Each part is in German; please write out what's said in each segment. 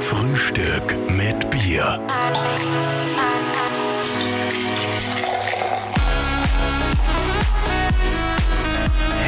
Frühstück mit Bier.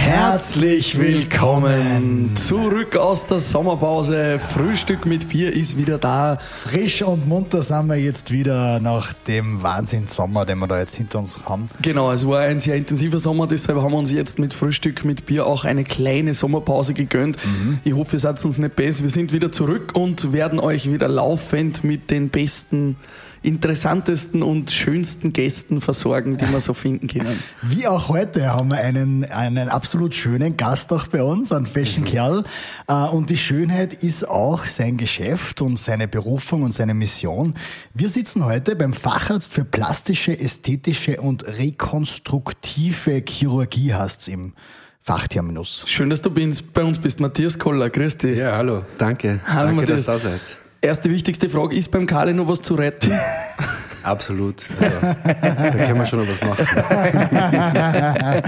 Herzlich willkommen zurück aus der Sommerpause. Frühstück mit Bier ist wieder da. Frisch und munter sind wir jetzt wieder nach dem Wahnsinns-Sommer, den wir da jetzt hinter uns haben. Genau, es war ein sehr intensiver Sommer, deshalb haben wir uns jetzt mit Frühstück mit Bier auch eine kleine Sommerpause gegönnt. Mhm. Ich hoffe, ihr seid uns nicht besser. Wir sind wieder zurück und werden euch wieder laufend mit den besten interessantesten und schönsten Gästen versorgen, die wir so finden können. Wie auch heute haben wir einen, einen absolut schönen Gast auch bei uns, einen fashion Kerl. Äh, Und die Schönheit ist auch sein Geschäft und seine Berufung und seine Mission. Wir sitzen heute beim Facharzt für plastische, ästhetische und rekonstruktive Chirurgie, heißt's im Fachterminus. Schön, dass du bei uns bist, Matthias Koller. Grüß dich. Ja, hallo, danke. Hallo, danke, Matthias. dass ihr da seid. Erste wichtigste Frage, ist beim Kali noch was zu retten? Absolut. Also, da können wir schon noch was machen.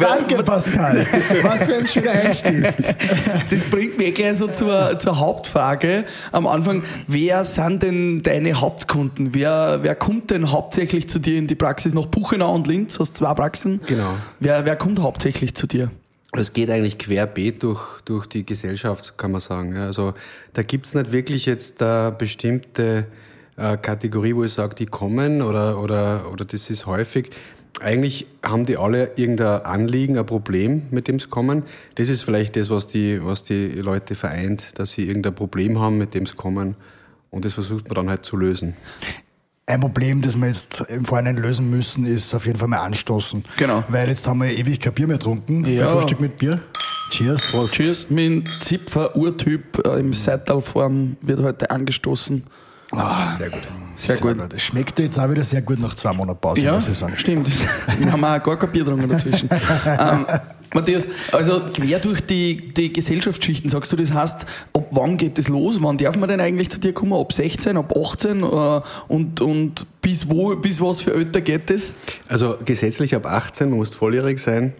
Danke, Pascal. Was für ein schöner Einstieg. Das bringt mich gleich so zur, zur Hauptfrage am Anfang. Wer sind denn deine Hauptkunden? Wer, wer kommt denn hauptsächlich zu dir in die Praxis? Nach Buchenau und Linz, du hast zwei Praxen. Genau. Wer, wer kommt hauptsächlich zu dir? Es geht eigentlich querbeet durch, durch die Gesellschaft, kann man sagen. Also da gibt's nicht wirklich jetzt eine bestimmte äh, Kategorie, wo ich sage, die kommen oder, oder, oder das ist häufig. Eigentlich haben die alle irgendein Anliegen, ein Problem, mit dem sie kommen. Das ist vielleicht das, was die, was die Leute vereint, dass sie irgendein Problem haben, mit dem sie kommen. Und das versucht man dann halt zu lösen. Ein Problem, das wir jetzt im Vorhinein lösen müssen, ist auf jeden Fall mal anstoßen. Genau. Weil jetzt haben wir ewig kein Bier mehr getrunken. Ja. Bei Frühstück mit Bier. Cheers. Tschüss, mit dem Zipfer Urtyp äh, im Seitalform wird heute angestoßen. Ah, Sehr gut. Sehr gut. Das schmeckt jetzt auch wieder sehr gut nach zwei Monaten Pause, Ja, muss ich sagen. stimmt. Wir haben auch gar kein Bier getrunken dazwischen. ähm, Matthias, also quer durch die, die Gesellschaftsschichten, sagst du, das heißt, ab wann geht das los? Wann darf man denn eigentlich zu dir kommen? Ab 16, ab 18? Äh, und, und bis wo, bis was für älter geht das? Also gesetzlich ab 18, man muss volljährig sein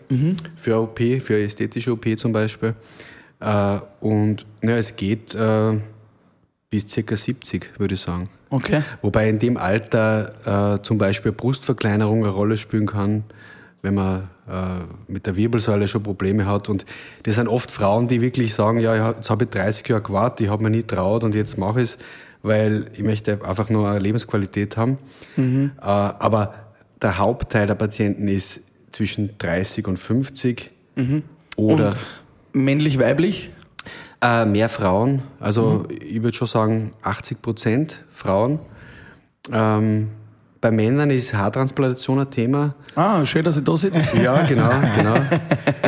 für eine OP, für ästhetische OP zum Beispiel. Äh, und ja, es geht äh, bis circa 70, würde ich sagen. Okay. Wobei in dem Alter äh, zum Beispiel Brustverkleinerung eine Rolle spielen kann, wenn man äh, mit der Wirbelsäule schon Probleme hat. Und das sind oft Frauen, die wirklich sagen, ja, jetzt habe ich 30 Jahre gewartet, ich habe mir nie traut und jetzt mache ich es, weil ich möchte einfach nur eine Lebensqualität haben. Äh, aber der Hauptteil der Patienten ist zwischen 30 und 50 oder Männlich, weiblich? Äh, mehr Frauen, also ich würde schon sagen 80 Prozent Frauen. Ähm, bei Männern ist Haartransplantation ein Thema. Ah, schön, dass ich da sitze. Ja, genau, genau.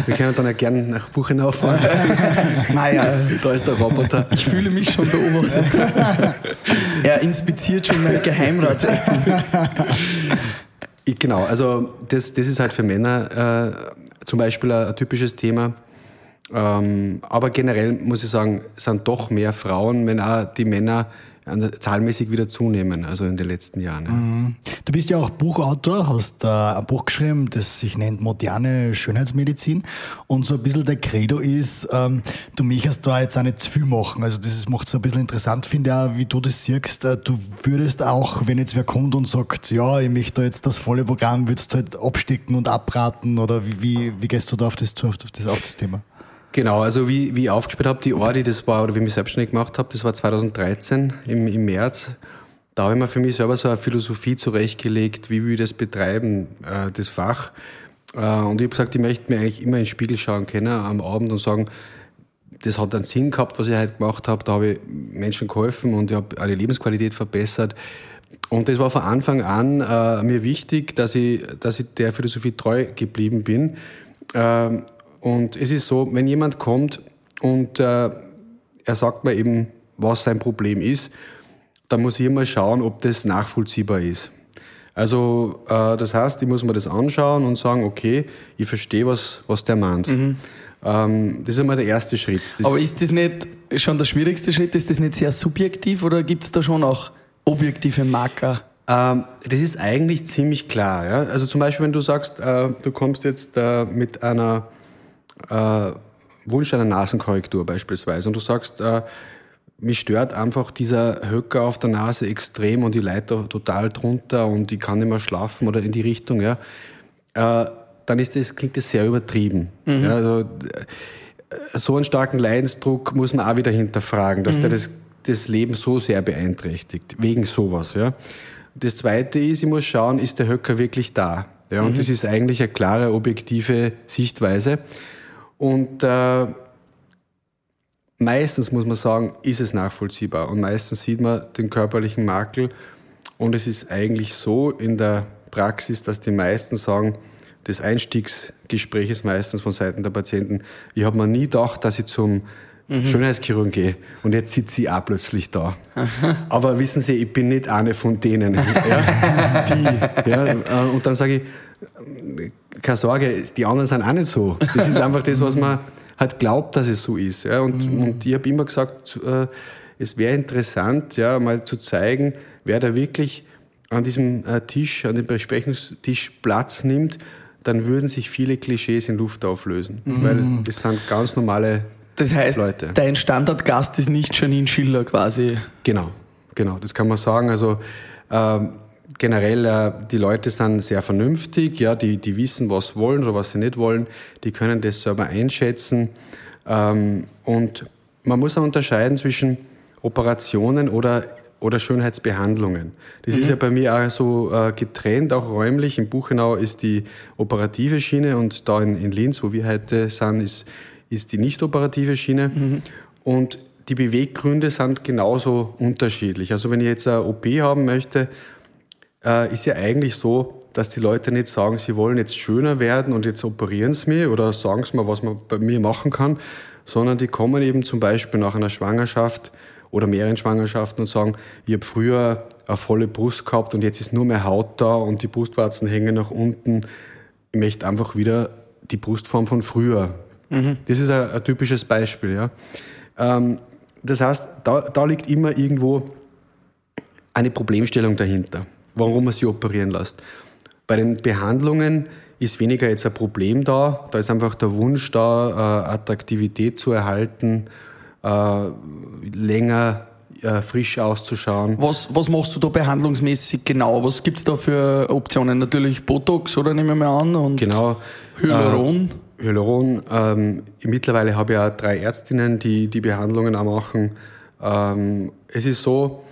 Wir können dann auch gerne nach Buchenau fahren. naja, Da ist der Roboter. ich fühle mich schon beobachtet. er inspiziert schon meine Geheimratsecken. Ich, genau, also das, das ist halt für Männer äh, zum Beispiel ein, ein typisches Thema. Ähm, aber generell muss ich sagen, sind doch mehr Frauen, wenn auch die Männer zahlmäßig wieder zunehmen, also in den letzten Jahren. ja. Du bist ja auch Buchautor, hast äh, ein Buch geschrieben, das sich nennt Moderne Schönheitsmedizin. Und so ein bisschen der Credo ist, ähm, du möchtest da jetzt auch nicht zu viel machen. Also das macht so ein bisschen interessant, finde ich auch, wie du das siehst. Äh, du würdest auch, wenn jetzt wer kommt und sagt, ja, ich möchte da jetzt das volle Programm, würdest du halt abstecken und abraten oder wie, wie, wie gehst du da auf das zu, auf das, auf das Thema? Genau, also wie, wie ich aufgespielt habe, die Ordi, das war, oder wie ich mich selbstständig gemacht habe, das war 2013 im, im März. Da habe ich mir für mich selber so eine Philosophie zurechtgelegt, wie will ich das betreiben, äh, das Fach. Äh, und ich habe gesagt, ich möchte mir eigentlich immer in den Spiegel schauen können am Abend und sagen, das hat einen Sinn gehabt, was ich heute gemacht habe. Da habe ich Menschen geholfen und ich habe eine Lebensqualität verbessert. Und das war von Anfang an äh, mir wichtig, dass ich, dass ich der Philosophie treu geblieben bin. Ähm, und es ist so, wenn jemand kommt und äh, er sagt mir eben, was sein Problem ist, dann muss ich immer schauen, ob das nachvollziehbar ist. Also äh, das heißt, ich muss mir das anschauen und sagen, okay, ich verstehe, was, was der meint. Ähm, das ist einmal der erste Schritt. Das Aber ist das nicht schon der schwierigste Schritt? Ist das nicht sehr subjektiv oder gibt es da schon auch objektive Marker? Ähm, das ist eigentlich ziemlich klar. Ja? Also zum Beispiel, wenn du sagst, äh, du kommst jetzt äh, mit einer äh, Wunsch einer Nasenkorrektur beispielsweise und du sagst, äh, mich stört einfach dieser Höcker auf der Nase extrem und die Leiter total drunter und ich kann nicht mehr schlafen oder in die Richtung, ja, äh, dann ist das, klingt das sehr übertrieben. Mhm. Ja, also, äh, so einen starken Leidensdruck muss man auch wieder hinterfragen, dass mhm. der das, das Leben so sehr beeinträchtigt, wegen sowas. Ja. Das Zweite ist, ich muss schauen, ist der Höcker wirklich da? Ja, und mhm. das ist eigentlich eine klare, objektive Sichtweise. Und äh, meistens muss man sagen, ist es nachvollziehbar. Und meistens sieht man den körperlichen Makel. Und es ist eigentlich so in der Praxis, dass die meisten sagen, das Einstiegsgespräch ist meistens von Seiten der Patienten, ich habe mir nie gedacht, dass ich zum mhm. Schönheitschirurgen gehe und jetzt sitze ich auch plötzlich da. Aha. Aber wissen Sie, ich bin nicht eine von denen, ja, die. Ja, äh, und dann sage ich, keine Sorge, die anderen sind auch nicht so. Das ist einfach das, was man halt glaubt, dass es so ist. Ja. Und, mhm. und ich habe immer gesagt, äh, es wäre interessant, ja, mal zu zeigen, wer da wirklich an diesem äh, Tisch, an dem Besprechungstisch Platz nimmt, dann würden sich viele Klischees in Luft auflösen. Mhm. Weil das sind ganz normale das heißt, Leute. dein Standardgast ist nicht Janine Schiller quasi. Genau, genau, das kann man sagen. Also ähm, generell, äh, die Leute sind sehr vernünftig, ja, die, die wissen, was wollen oder was sie nicht wollen, die können das selber einschätzen. Ähm, und man muss auch unterscheiden zwischen Operationen oder, oder Schönheitsbehandlungen. Das mhm. ist ja bei mir auch so äh, getrennt, auch räumlich. In Buchenau ist die operative Schiene und da in, in Linz, wo wir heute sind, ist, ist die nicht operative Schiene. Mhm. Und die Beweggründe sind genauso unterschiedlich. Also wenn ich jetzt eine OP haben möchte, äh, ist ja eigentlich so, dass die Leute nicht sagen, sie wollen jetzt schöner werden und jetzt operieren sie mich oder sagen sie mir, was man bei mir machen kann, sondern die kommen eben zum Beispiel nach einer Schwangerschaft oder mehreren Schwangerschaften und sagen, ich habe früher eine volle Brust gehabt und jetzt ist nur mehr Haut da und die Brustwarzen hängen nach unten. Ich möchte einfach wieder die Brustform von früher. Mhm. Das ist ein, ein, typisches Beispiel. Ja. Ähm, das heißt, da, da liegt immer irgendwo eine Problemstellung dahinter warum man sie operieren lässt. Bei den Behandlungen ist weniger jetzt ein Problem da. Da ist einfach der Wunsch da, äh, Attraktivität zu erhalten, äh, länger äh, frisch auszuschauen. Was, was machst du da behandlungsmäßig genau? Was gibt es da für Optionen? Natürlich Botox, oder nehmen wir mal an? Und genau. Hyaluron? Hyaluron. Ähm, mittlerweile habe ich auch drei Ärztinnen, die die Behandlungen auch machen. Ähm, es ist so,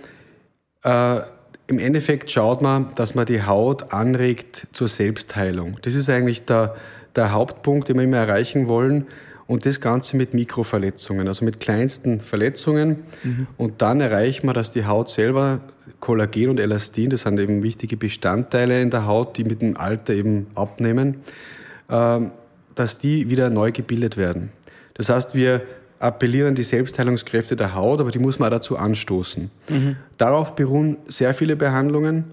äh, im Endeffekt schaut man, dass man die Haut anregt zur Selbstheilung. Das ist eigentlich der, der Hauptpunkt, den wir immer erreichen wollen. Und das Ganze mit Mikroverletzungen, also mit kleinsten Verletzungen. Mhm. Und dann erreicht man, dass die Haut selber Kollagen und Elastin, das sind eben wichtige Bestandteile in der Haut, die mit dem Alter eben abnehmen, ähm, dass die wieder neu gebildet werden. Das heißt, wir appellieren an die Selbstheilungskräfte der Haut, aber die muss man auch dazu anstoßen. Mhm. Darauf beruhen sehr viele Behandlungen.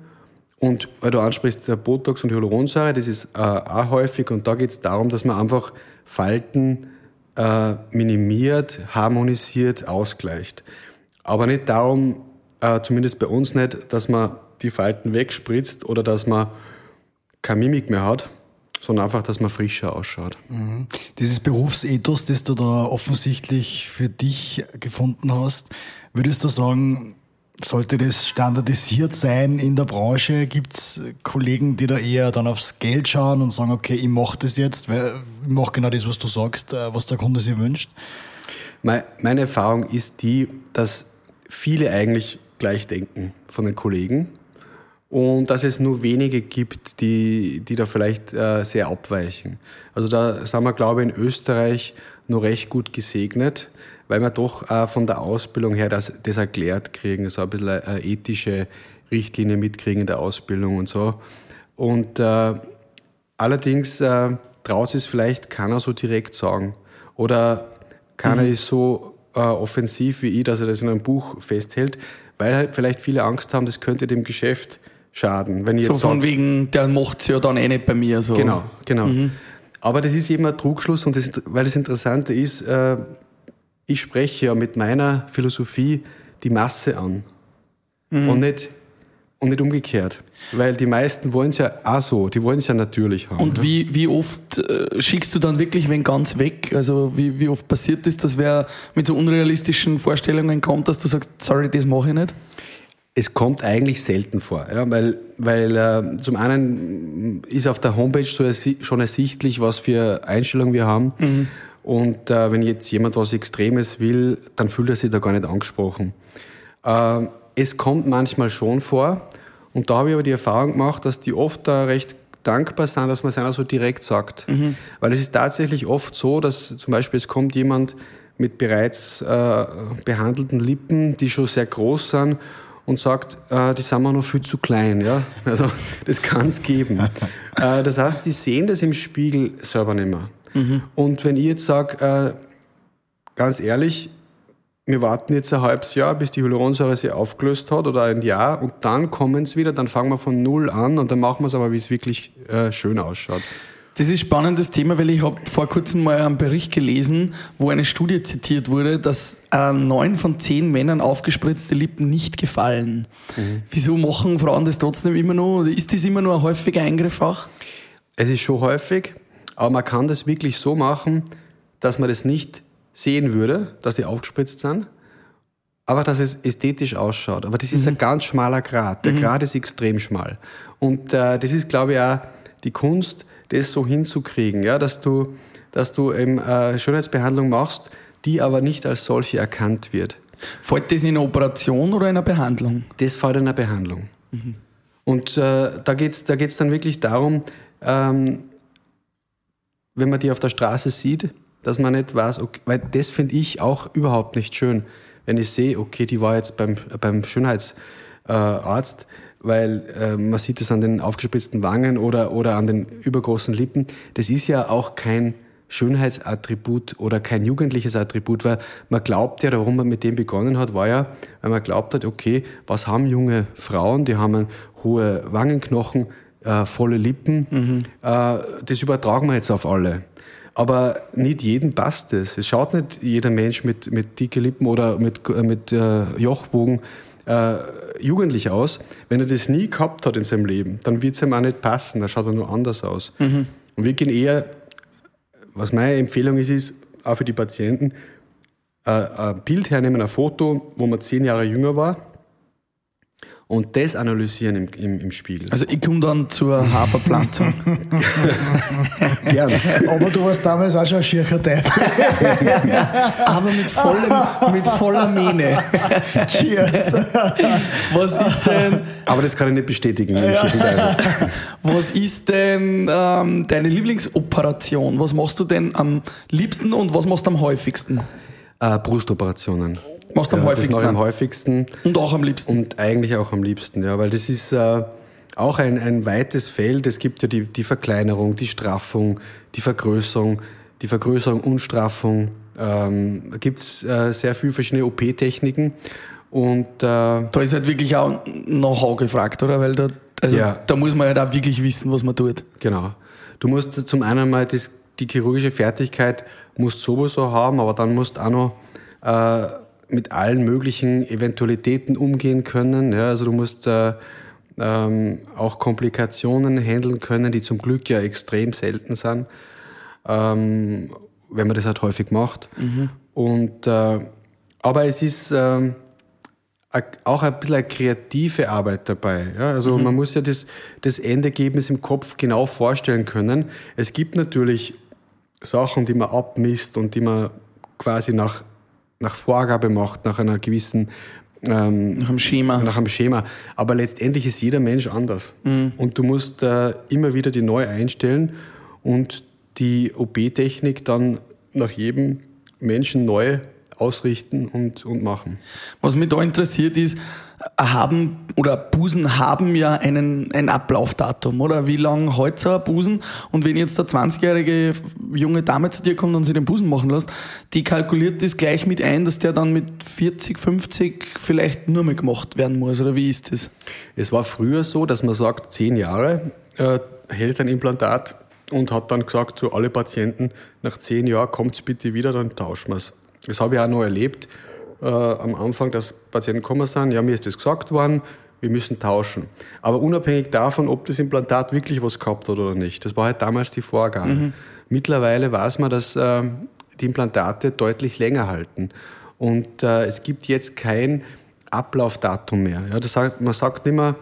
Und weil du ansprichst, der Botox und Hyaluronsäure, das ist äh, auch häufig und da geht es darum, dass man einfach Falten äh, minimiert, harmonisiert, ausgleicht. Aber nicht darum, äh, zumindest bei uns nicht, dass man die Falten wegspritzt oder dass man keine Mimik mehr hat, sondern einfach, dass man frischer ausschaut. Mhm. Dieses Berufsethos, das du da offensichtlich für dich gefunden hast, würdest du sagen, sollte das standardisiert sein in der Branche? Gibt es Kollegen, die da eher dann aufs Geld schauen und sagen, okay, ich mache das jetzt, weil ich mache genau das, was du sagst, äh, was der Kunde sich wünscht? Meine Erfahrung ist die, dass viele eigentlich gleich denken von den Kollegen und dass es nur wenige gibt, die, die da vielleicht äh, sehr abweichen. Also da sind wir, glaube ich, in Österreich noch recht gut gesegnet, weil wir doch äh, von der Ausbildung her das, das erklärt kriegen, so ein bisschen eine ethische Richtlinie mitkriegen in der Ausbildung und so. Und äh, allerdings äh, traut es vielleicht keiner so direkt sagen. Oder keiner mhm. ist so äh, offensiv wie ich, dass er das in einem Buch festhält, weil halt vielleicht viele Angst haben, das könnte dem Geschäft schaden. Wenn ich so jetzt von sag, wegen, der macht es ja dann eh nicht bei mir. So. Genau, genau. Mhm. Aber das ist eben ein Trugschluss und das, weil das Interessante ist, äh, ich spreche ja mit meiner Philosophie die Masse an mhm. und nicht und nicht umgekehrt. Weil die meisten wollen es ja auch so, die wollen es ja natürlich haben. Und wie, wie oft äh, schickst du dann wirklich wen ganz weg? Also wie, wie oft passiert ist, dass wer mit so unrealistischen Vorstellungen kommt, dass du sagst, sorry, das mache ich nicht? Es kommt eigentlich selten vor, ja, weil, weil äh, zum einen ist auf der Homepage so ersi schon ersichtlich, was für Einstellungen wir haben. Mhm. Und äh, wenn jetzt jemand was Extremes will, dann fühlt er sich da gar nicht angesprochen. Äh, es kommt manchmal schon vor. Und da habe ich aber die Erfahrung gemacht, dass die oft da recht dankbar sind, dass man es einer so direkt sagt. Mhm. Weil es ist tatsächlich oft so, dass zum Beispiel es kommt jemand mit bereits äh, behandelten Lippen, die schon sehr groß sind und sagt, äh, die sind mir noch viel zu klein. Ja? Also das kann es geben. äh, das heißt, die sehen das im Spiegel selber nicht mehr. Mhm. Und wenn ich jetzt sage, äh, ganz ehrlich, wir warten jetzt ein halbes Jahr, bis die Hyaluronsäure sich aufgelöst hat oder ein Jahr und dann kommen sie wieder, dann fangen wir von Null an und dann machen wir es aber, wie es wirklich äh, schön ausschaut. Das ist ein spannendes Thema, weil ich habe vor kurzem mal einen Bericht gelesen, wo eine Studie zitiert wurde, dass äh, neun von zehn Männern aufgespritzte Lippen nicht gefallen. Mhm. Wieso machen Frauen das trotzdem immer noch? Ist das immer noch ein häufiger Eingriff auch? Es ist schon häufig, aber man kann das wirklich so machen, dass man das nicht sehen würde, dass sie aufgespritzt sind, aber dass es ästhetisch ausschaut. Aber das ist mhm. ein ganz schmaler Grad. Der mhm. Grad ist extrem schmal. Und äh, das ist, glaube ich, auch die Kunst, das so hinzukriegen, ja, dass du, dass du eben äh, Schönheitsbehandlung machst, die aber nicht als solche erkannt wird. Fällt das in einer Operation oder in einer Behandlung? Das fällt in einer Behandlung. Mhm. Und äh, da geht es da geht's dann wirklich darum, ähm, wenn man die auf der Straße sieht, dass man nicht weiß, okay, weil das finde ich auch überhaupt nicht schön, wenn ich sehe, okay, die war jetzt beim, beim Schönheitsarzt, äh, weil äh, man sieht es an den aufgespritzten Wangen oder, oder an den übergroßen Lippen. Das ist ja auch kein Schönheitsattribut oder kein jugendliches Attribut, weil man glaubt ja, warum man mit dem begonnen hat, war ja, weil man glaubt hat, okay, was haben junge Frauen, die haben hohe Wangenknochen, äh, volle Lippen, mhm. äh, das übertragen wir jetzt auf alle. Aber nicht jedem passt es. Es schaut nicht jeder Mensch mit, mit dicke Lippen oder mit, äh, mit äh, Jochbogen äh, jugendlich aus. Wenn er das nie gehabt hat in seinem Leben, dann wird es ihm auch nicht passen. Dann schaut er nur anders aus. Mhm. Und wir gehen eher, was meine Empfehlung ist, ist auch für die Patienten, äh, ein Bild hernehmen, ein Foto, wo man zehn Jahre jünger war und das analysieren im, im, im Spiegel. Also ich komme dann zur Haferpflanzung. Gerne. Aber du warst damals auch schon ein schiercher Teufel. Aber mit, vollem, mit voller Mähne. Cheers. Was ist denn... Aber das kann ich nicht bestätigen. Was ist denn ähm, deine Lieblingsoperation? Was machst du denn am liebsten und was machst du am häufigsten? Äh, Brustoperationen. Machst du am häufigsten? Am häufigsten. Und auch am liebsten. Und eigentlich auch am liebsten, ja, weil das ist äh, auch ein, ein weites Feld. Es gibt ja die, die Verkleinerung, die Straffung, die Vergrößerung, die Vergrößerung und Straffung. Ähm, da gibt es äh, sehr viele verschiedene OP-Techniken. Und äh, da ist halt wirklich auch Know-how gefragt, oder? Weil da, also ja. da muss man halt auch wirklich wissen, was man tut. Genau. Du musst zum einen mal das, die chirurgische Fertigkeit musst sowieso haben, aber dann musst du auch noch äh, mit allen möglichen Eventualitäten umgehen können. Ja, also du musst äh, ähm, auch Komplikationen handeln können, die zum Glück ja extrem selten sind, ähm, wenn man das halt häufig macht. Mhm. Und, äh, aber es ist äh, auch ein bisschen eine kreative Arbeit dabei. Ja? Also mhm. man muss ja das, das Endergebnis im Kopf genau vorstellen können. Es gibt natürlich Sachen, die man abmisst und die man quasi nach nach Vorgabe macht, nach einer gewissen ähm, nach einem Schema. Nach einem Schema. Aber letztendlich ist jeder Mensch anders. Mhm. Und du musst äh, immer wieder die neu einstellen und die OP-Technik dann nach jedem Menschen neu ausrichten und, und machen. Was mich da interessiert ist, haben oder Busen haben ja einen, ein Ablaufdatum, oder? Wie lange hält so ein Busen? Und wenn jetzt eine 20-jährige junge Dame zu dir kommt und sie den Busen machen lässt, die kalkuliert das gleich mit ein, dass der dann mit 40, 50 vielleicht nur mehr gemacht werden muss, oder wie ist das? Es war früher so, dass man sagt, zehn Jahre äh, hält ein Implantat und hat dann gesagt zu alle Patienten, nach zehn Jahren kommt es bitte wieder, dann tauschen wir es. Das habe ich auch noch erlebt äh, am Anfang, dass Patienten gekommen sind, ja, mir ist das gesagt worden, wir müssen tauschen. Aber unabhängig davon, ob das Implantat wirklich was gehabt hat oder nicht. Das war halt damals die Vorgabe. Mhm. Mittlerweile weiß man, dass äh, die Implantate deutlich länger halten. Und äh, es gibt jetzt kein Ablaufdatum mehr. Ja, das heißt, man sagt nicht mehr,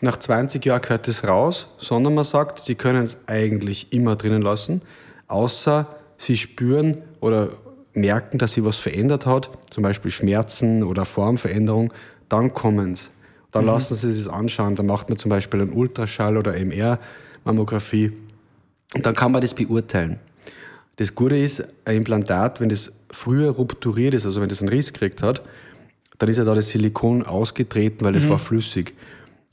nach 20 Jahren gehört es raus, sondern man sagt, sie können es eigentlich immer drinnen lassen, außer sie spüren oder merken, dass sie was verändert hat, zum Beispiel Schmerzen oder Formveränderung, dann kommen sie. Dann lassen sie sich das anschauen. Dann macht man zum Beispiel einen Ultraschall oder MR-Mammographie. Und dann kann man das beurteilen. Das Gute ist, ein Implantat, wenn das früher rupturiert ist, also wenn das einen Riss gekriegt hat, dann ist ja da das Silikon ausgetreten, weil es war flüssig.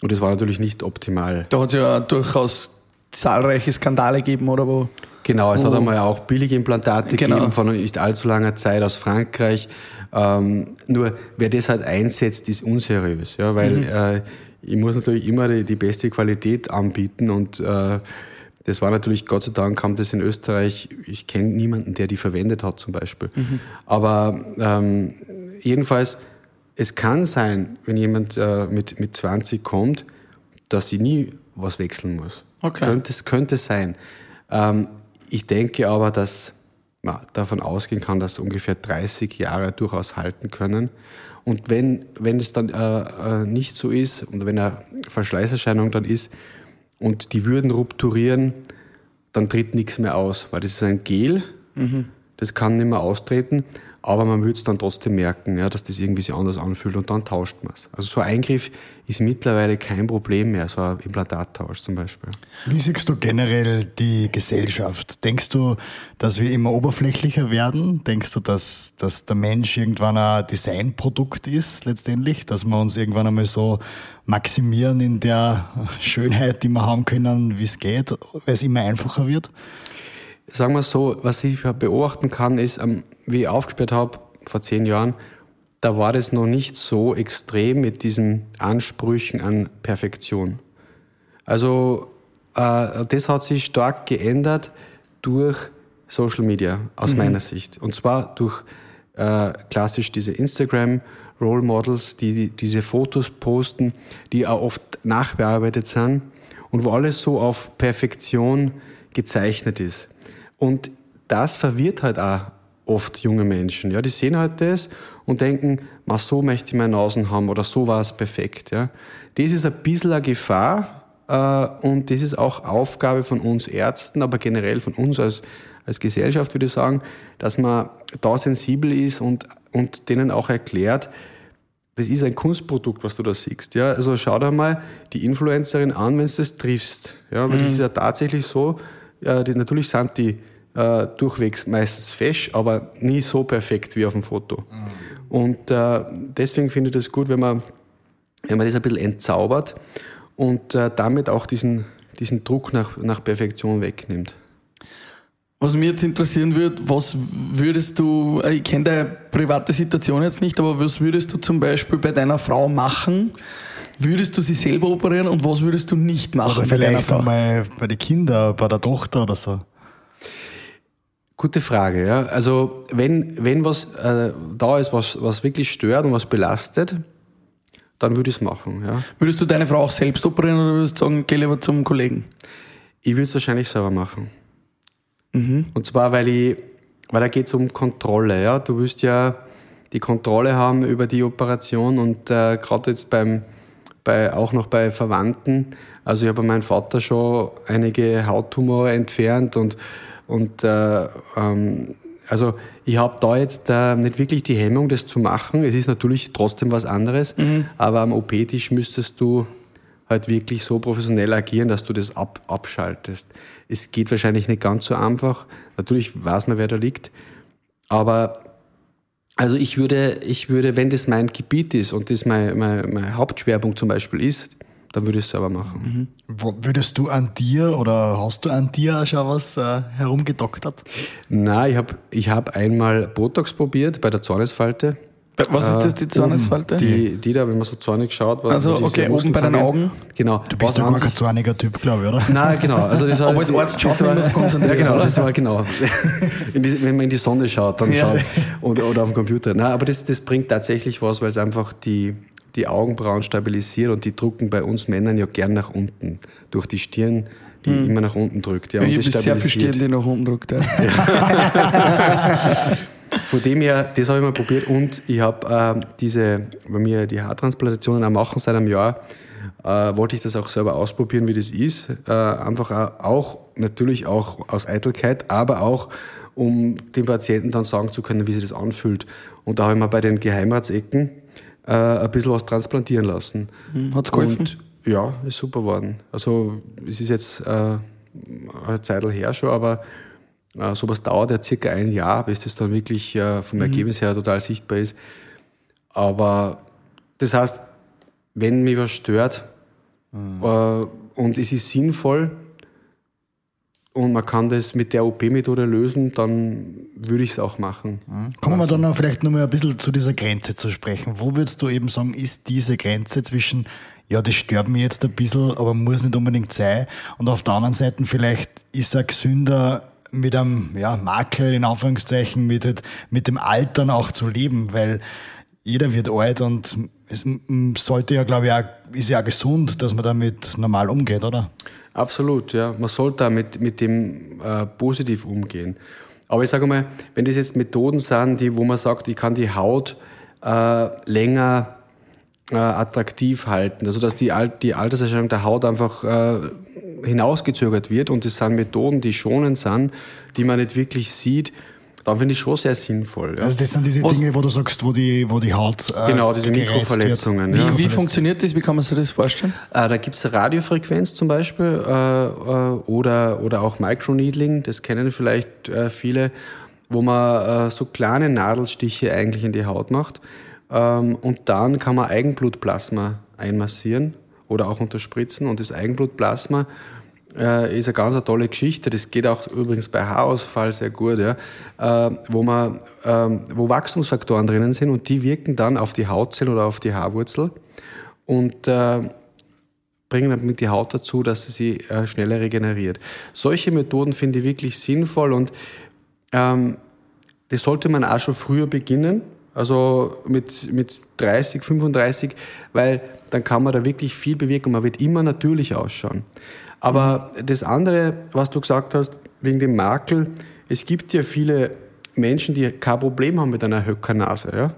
Und das war natürlich nicht optimal. Da hat es ja durchaus zahlreiche Skandale gegeben, oder wo? Genau, es hat Oh. einmal auch billige Implantate Genau. gegeben von nicht allzu langer Zeit aus Frankreich. Ähm, nur wer das halt einsetzt, ist unseriös, ja, weil Mhm. äh, ich muss natürlich immer die, die beste Qualität anbieten und äh, das war natürlich, Gott sei Dank kam das in Österreich, ich kenne niemanden, der die verwendet hat zum Beispiel. Mhm. Aber ähm, jedenfalls, es kann sein, wenn jemand äh, mit, mit 20 kommt, dass sie nie was wechseln muss. Okay. Könnte, könnte sein. Ähm, ich denke aber, dass man davon ausgehen kann, dass ungefähr 30 Jahre durchaus halten können. Und wenn, wenn es dann äh, äh, nicht so ist und wenn eine Verschleißerscheinung dann ist und die würden rupturieren, dann tritt nichts mehr aus, weil das ist ein Gel, das kann nicht mehr austreten, aber man würde es dann trotzdem merken, ja, dass das irgendwie sich anders anfühlt und dann tauscht man es. Also so ein Eingriff ist mittlerweile kein Problem mehr, so ein Implantattausch zum Beispiel. Wie siehst du generell die Gesellschaft? Denkst du, dass wir immer oberflächlicher werden? Denkst du, dass, dass der Mensch irgendwann ein Designprodukt ist, letztendlich? Dass wir uns irgendwann einmal so maximieren in der Schönheit, die wir haben können, wie es geht, weil es immer einfacher wird? Sagen wir so, was ich beobachten kann, ist, ähm, wie ich aufgesperrt habe vor zehn Jahren, da war das noch nicht so extrem mit diesen Ansprüchen an Perfektion. Also äh, das hat sich stark geändert durch Social Media aus meiner Sicht. Und zwar durch äh, klassisch diese Instagram Role Models, die, die diese Fotos posten, die auch oft nachbearbeitet sind und wo alles so auf Perfektion gezeichnet ist. Und das verwirrt halt auch oft junge Menschen. Ja, die sehen halt das und denken, ma, so möchte ich meine Nasen haben oder so war es perfekt. Ja. Das ist ein bisschen eine Gefahr äh, und das ist auch Aufgabe von uns Ärzten, aber generell von uns als, als Gesellschaft, würde ich sagen, dass man da sensibel ist und, und denen auch erklärt, das ist ein Kunstprodukt, was du da siehst. Ja? Also schau dir mal die Influencerin an, wenn du das triffst. Ja? Weil das ist ja tatsächlich so, ja, die, natürlich sind die äh, durchwegs meistens fesch, aber nie so perfekt wie auf dem Foto. Und äh, deswegen finde ich das gut, wenn man, wenn man das ein bisschen entzaubert und äh, damit auch diesen, diesen Druck nach, nach Perfektion wegnimmt. Was mich jetzt interessieren würde, was würdest du, äh, ich kenne deine private Situation jetzt nicht, aber was würdest du zum Beispiel bei deiner Frau machen? Würdest du sie selber operieren und was würdest du nicht machen Oder bei deiner vielleicht einmal bei den Kindern, bei der Tochter oder so? Gute Frage, ja. Also wenn, wenn was äh, da ist, was, was wirklich stört und was belastet, dann würde ich es machen, ja. Würdest du deine Frau auch selbst operieren oder würdest du sagen, geh lieber zum Kollegen? Ich würde es wahrscheinlich selber machen. Und zwar, weil ich, weil da geht es um Kontrolle, ja. Du willst ja die Kontrolle haben über die Operation und äh, gerade jetzt beim, bei, auch noch bei Verwandten. Also ich habe bei meinem Vater schon einige Hauttumore entfernt und, und äh, ähm, also ich habe da jetzt äh, nicht wirklich die Hemmung, das zu machen. Es ist natürlich trotzdem was anderes, aber am OP-Tisch müsstest du halt wirklich so professionell agieren, dass du das ab, abschaltest. Es geht wahrscheinlich nicht ganz so einfach. Natürlich weiß man, wer da liegt. Aber also ich würde, ich würde, wenn das mein Gebiet ist und das mein, mein, mein Hauptschwerpunkt zum Beispiel ist, dann würde ich es selber machen. Wo- Würdest du an dir oder hast du an dir auch schon was äh, herumgedoktert? Na, ich habe ich hab einmal Botox probiert bei der Zornesfalte. Was ist das, die Zornesfalte? Die, die da, wenn man so zornig schaut. Also, okay, oben bei den. Augen? Genau. Du bist an gar kein zorniger Typ, glaube ich, oder? Nein, genau. Also das Aber als Arzt schaut man so konzentriert, Ja, genau, das war genau. Die, wenn man in die Sonne schaut, dann Ja. schaut oder, oder auf dem Computer. Nein, aber das, das bringt tatsächlich was, weil es einfach die, die Augenbrauen stabilisiert und die drucken bei uns Männern ja gern nach unten durch die Stirn, die immer nach unten drückt. Ja, Ja, und ich habe sehr viel. Stirn, die nach unten drückt. Ja. Von dem her, das habe ich mal probiert und ich habe ähm, diese, bei mir die Haartransplantationen am machen seit einem Jahr, äh, wollte ich das auch selber ausprobieren, wie das ist. Äh, einfach auch, auch, natürlich auch aus Eitelkeit, aber auch, um dem Patienten dann sagen zu können, wie sich das anfühlt. Und da habe ich mal bei den Geheimratsecken äh, ein bisschen was transplantieren lassen. Hat's geholfen? Und, ja, ist super geworden. Also es ist jetzt äh, eine Zeit her schon, aber äh, sowas dauert ja circa ein Jahr, bis das dann wirklich äh, vom Ergebnis her total sichtbar ist. Aber das heißt, wenn mich was stört äh, und es ist sinnvoll und man kann das mit der OP-Methode lösen, dann würde ich es auch machen. Kommen wir dann noch vielleicht noch mal ein bisschen zu dieser Grenze zu sprechen. Wo würdest du eben sagen, ist diese Grenze zwischen, ja, das stört mich jetzt ein bisschen, aber muss nicht unbedingt sein. Und auf der anderen Seite vielleicht ist er gesünder mit einem ja, Makel, in Anführungszeichen, mit, halt- mit dem Altern auch zu leben, weil jeder wird alt und es sollte ja, glaube ich, auch, ist ja auch gesund, dass man damit normal umgeht, oder? Absolut, ja. Man sollte da mit, mit dem äh, positiv umgehen. Aber ich sage mal, wenn das jetzt Methoden sind, die, wo man sagt, ich kann die Haut äh, länger äh, attraktiv halten, also dass die, Al die Alterserscheinung der Haut einfach äh, hinausgezögert wird und das sind Methoden, die schonend sind, die man nicht wirklich sieht, dann finde ich schon sehr sinnvoll. Ja. Also das sind diese Was- Dinge, wo du sagst, wo die, wo die Haut äh, Genau, diese Mikroverletzungen, Wird. ja. Wie, wie funktioniert das? Wie kann man sich das vorstellen? Äh, da gibt's Radiofrequenz zum Beispiel äh, äh, oder, oder auch Microneedling, das kennen vielleicht äh, viele, wo man äh, so kleine Nadelstiche eigentlich in die Haut macht. Ähm, und dann kann man Eigenblutplasma einmassieren oder auch unterspritzen. Und das Eigenblutplasma äh, ist eine ganz eine tolle Geschichte. Das geht auch übrigens bei Haarausfall sehr gut, ja, äh, wo, man, ähm, wo Wachstumsfaktoren drinnen sind und die wirken dann auf die Hautzelle oder auf die Haarwurzel und äh, bringen damit die Haut dazu, dass sie sich äh, schneller regeneriert. Solche Methoden finde ich wirklich sinnvoll und ähm, das sollte man auch schon früher beginnen, also mit, mit 30, 35, weil dann kann man da wirklich viel bewirken man wird immer natürlich ausschauen. Aber das andere, was du gesagt hast, wegen dem Makel, es gibt ja viele Menschen, die kein Problem haben mit einer Höckernase. Ja?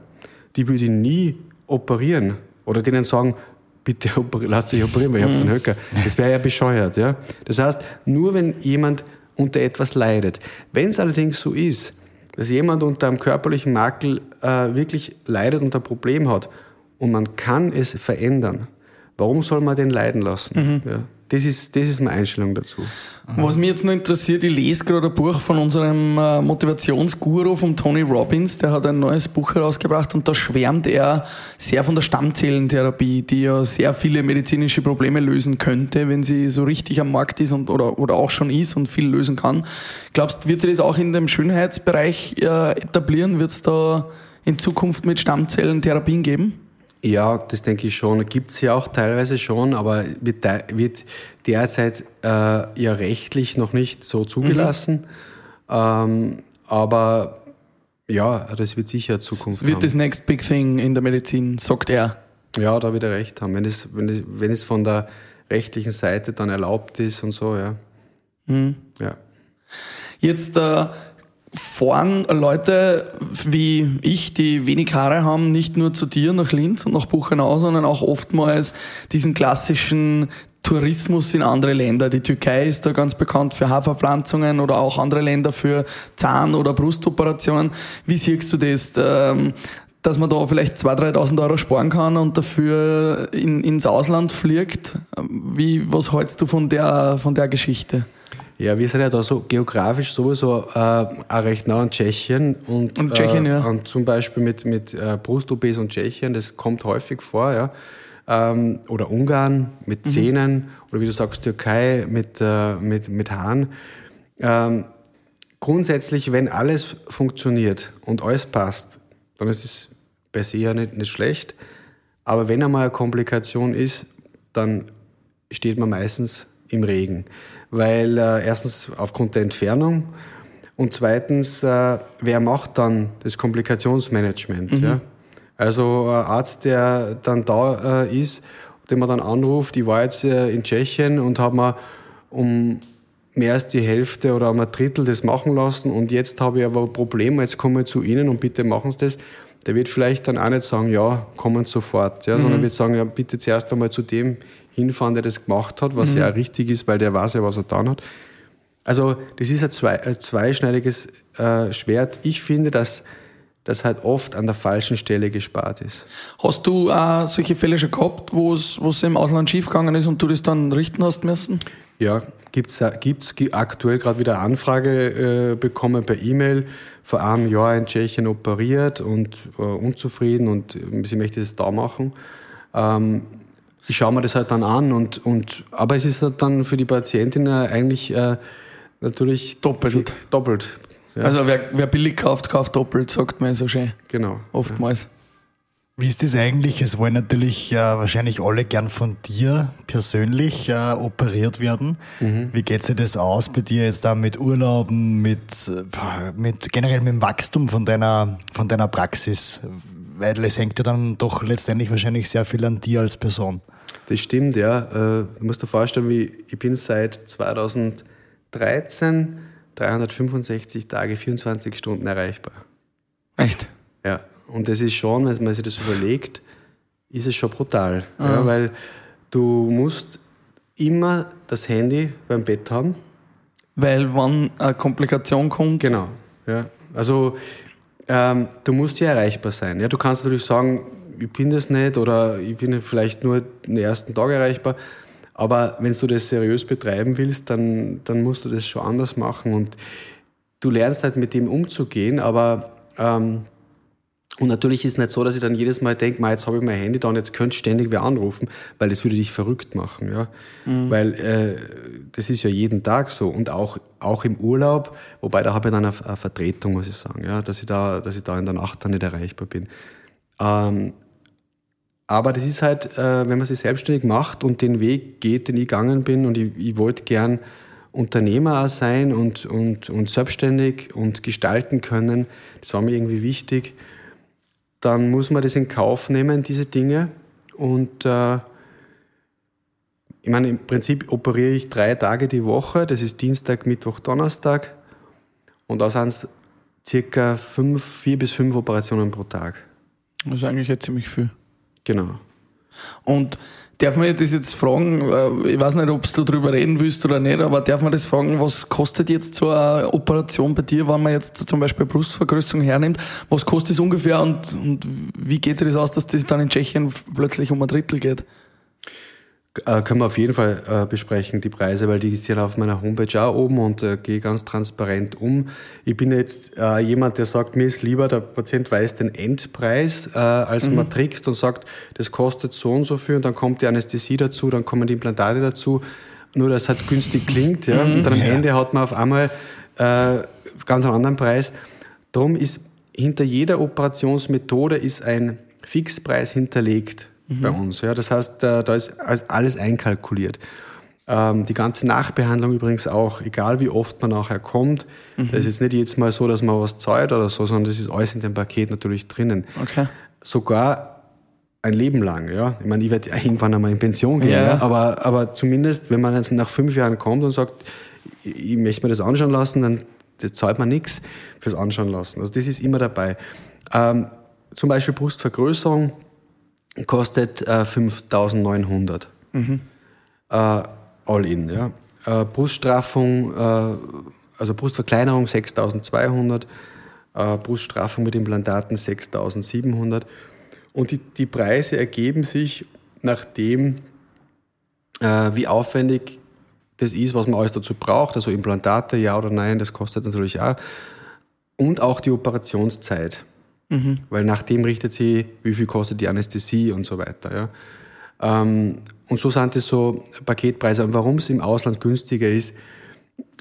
Die würde ich nie operieren oder denen sagen, bitte lass dich operieren, weil ich habe einen Höcker. Das wäre ja bescheuert. Ja? Das heißt, nur wenn jemand unter etwas leidet. Wenn es allerdings so ist, dass jemand unter einem körperlichen Makel äh, wirklich leidet und ein Problem hat und man kann es verändern, warum soll man den leiden lassen? Ja? Das, ist, das ist meine Einstellung dazu. Was mich jetzt noch interessiert, ich lese gerade ein Buch von unserem äh, Motivationsguru, von Tony Robbins, der hat ein neues Buch herausgebracht und da schwärmt er sehr von der Stammzellentherapie, die ja sehr viele medizinische Probleme lösen könnte, wenn sie so richtig am Markt ist und, oder, oder auch schon ist und viel lösen kann. Glaubst du, wird sich das auch in dem Schönheitsbereich äh, etablieren? Wird es da in Zukunft mit Stammzellentherapien geben? Ja, das denke ich schon. Gibt es ja auch teilweise schon, aber wird, wird derzeit äh, ja rechtlich noch nicht so zugelassen. Ähm, aber ja, das wird sicher Zukunft Wird haben. das next big thing in der Medizin, sagt er. ja, da wird er recht haben. Wenn es, wenn, es, wenn es von der rechtlichen Seite dann erlaubt ist und so, ja. Ja. Jetzt äh, fahren Leute wie ich, die wenig Haare haben, nicht nur zu dir nach Linz und nach Buchenau, sondern auch oftmals diesen klassischen Tourismus in andere Länder. Die Türkei ist da ganz bekannt für Haarverpflanzungen oder auch andere Länder für Zahn- oder Brustoperationen. Wie siehst du das? Ähm, dass man da vielleicht 2.000, 3.000 Euro sparen kann und dafür in, ins Ausland fliegt. Wie, was hältst du von der, von der Geschichte? Ja, wir sind ja da so geografisch sowieso äh, auch recht nah an Tschechien und, Und Tschechien, äh, ja. und zum Beispiel mit, mit äh, Brust-OPs und Tschechien, das kommt häufig vor, ja. Ähm, oder Ungarn mit Mhm. Zähnen oder wie du sagst, Türkei mit, äh, mit, mit Haaren. Ähm, grundsätzlich, wenn alles funktioniert und alles passt, dann ist es per se ja nicht, nicht schlecht. Aber wenn einmal eine Komplikation ist, dann steht man meistens im Regen. Weil äh, erstens aufgrund der Entfernung und zweitens, äh, wer macht dann das Komplikationsmanagement? Ja? Also ein Arzt, der dann da äh, ist, den man dann anruft, ich war jetzt äh, in Tschechien und habe mir um mehr als die Hälfte oder um ein Drittel das machen lassen und jetzt habe ich aber ein Problem, jetzt komme ich zu Ihnen und bitte machen Sie das. Der wird vielleicht dann auch nicht sagen, ja, kommen sofort, ja, mhm. sondern wird sagen, ja, bitte zuerst einmal zu dem hinfahren, der das gemacht hat, was mhm. ja auch richtig ist, weil der weiß ja, was er getan hat. Also das ist ein, zwei, ein zweischneidiges äh, Schwert. Ich finde, dass das halt oft an der falschen Stelle gespart ist. Hast du äh, solche Fälle schon gehabt, wo es im Ausland schiefgegangen ist und du das dann richten hast müssen? Ja, gibt es gibt's aktuell gerade wieder eine Anfrage äh, bekommen per E-Mail, vor einem Jahr in Tschechien operiert und äh, unzufrieden und äh, sie möchte das da machen. Ähm, ich schaue mir das halt dann an und, und aber es ist halt dann für die Patientin eigentlich äh, natürlich doppelt. doppelt. Ja. Also wer, wer billig kauft, kauft doppelt, sagt man so schön. Genau. Oftmals. Ja. Wie ist das eigentlich? Es wollen natürlich äh, wahrscheinlich alle gern von dir persönlich äh, operiert werden. Mhm. Wie geht sich das aus bei dir jetzt da mit Urlauben, mit, äh, mit generell mit dem Wachstum von deiner, von deiner Praxis? Weil es hängt ja dann doch letztendlich wahrscheinlich sehr viel an dir als Person. Das stimmt, ja. Äh, du musst dir vorstellen, wie ich bin seit 2013 365 Tage, 24 Stunden erreichbar. Echt? Ja. Und das ist schon, wenn man sich das überlegt, ist es schon brutal. Ah. Ja, weil du musst immer das Handy beim Bett haben. Weil wann eine Komplikation kommt. Genau. Ja. Also ähm, du musst ja erreichbar sein. Ja, du kannst natürlich sagen, ich bin das nicht oder ich bin vielleicht nur den ersten Tag erreichbar. Aber wenn du das seriös betreiben willst, dann, dann musst du das schon anders machen. Und du lernst halt mit dem umzugehen, aber ähm, und natürlich ist es nicht so, dass ich dann jedes Mal denke, jetzt habe ich mein Handy da und jetzt könnte ständig wer anrufen, weil das würde dich verrückt machen. Ja? Mhm. Weil äh, das ist ja jeden Tag so und auch, auch im Urlaub, wobei da habe ich dann eine, eine, Vertretung, muss ich sagen, ja? dass, ich da, dass ich da in der Nacht dann nicht erreichbar bin. Ähm, aber das ist halt, äh, wenn man sich selbstständig macht und den Weg geht, den ich gegangen bin und ich, ich wollte gern Unternehmer auch sein und, und, und selbstständig und gestalten können, das war mir irgendwie wichtig, dann muss man das in Kauf nehmen, diese Dinge. Und äh, ich meine, im Prinzip operiere ich drei Tage die Woche, das ist Dienstag, Mittwoch, Donnerstag. Und da sind es circa fünf, vier bis fünf Operationen pro Tag. Das ist eigentlich jetzt ziemlich viel. Genau. Und darf man das jetzt fragen, äh, ich weiß nicht, ob du darüber reden willst oder nicht, aber darf man das fragen, was kostet jetzt so eine Operation bei dir, wenn man jetzt zum Beispiel Brustvergrößerung hernimmt? Was kostet es ungefähr und, und wie geht sich das aus, dass das dann in Tschechien plötzlich um ein Drittel geht? Äh, können wir auf jeden Fall äh, besprechen, die Preise, weil die sind auf meiner Homepage auch oben und äh, gehe ganz transparent um. Ich bin jetzt äh, jemand, der sagt, mir ist lieber, der Patient weiß den Endpreis, äh, als mhm. man trickst und sagt, das kostet so und so viel und dann kommt die Anästhesie dazu, dann kommen die Implantate dazu, nur dass es halt günstig klingt. Ja? Mhm. Und dann am Ende hat man auf einmal äh, ganz einen anderen Preis. Darum ist hinter jeder Operationsmethode ist ein Fixpreis hinterlegt mhm. bei uns. Ja, das heißt, da ist alles einkalkuliert. Ähm, die ganze Nachbehandlung übrigens auch, egal wie oft man nachher kommt. Mhm. Das ist jetzt nicht jetzt mal so, dass man was zahlt oder so, sondern das ist alles in dem Paket natürlich drinnen. Okay. Sogar ein Leben lang, ja. Ich meine, ich werde irgendwann einmal in Pension gehen, ja. ja. Aber, aber zumindest, wenn man nach fünf Jahren kommt und sagt, ich möchte mir das anschauen lassen, dann zahlt man nichts fürs Anschauen lassen. Also das ist immer dabei. Ähm, zum Beispiel Brustvergrößerung kostet äh, 5.900. Mhm. Äh, all in, ja. Äh, Bruststraffung, äh, also Brustverkleinerung 6.200, äh, Bruststraffung mit Implantaten 6.700. Und die, die Preise ergeben sich nach dem, äh, wie aufwendig das ist, was man alles dazu braucht. Also Implantate, ja oder nein, das kostet natürlich auch. Und auch die Operationszeit. Mhm. Weil nach dem richtet sie, wie viel kostet die Anästhesie und so weiter. Ja. Ähm, und so sind es so Paketpreise. Und warum es im Ausland günstiger ist,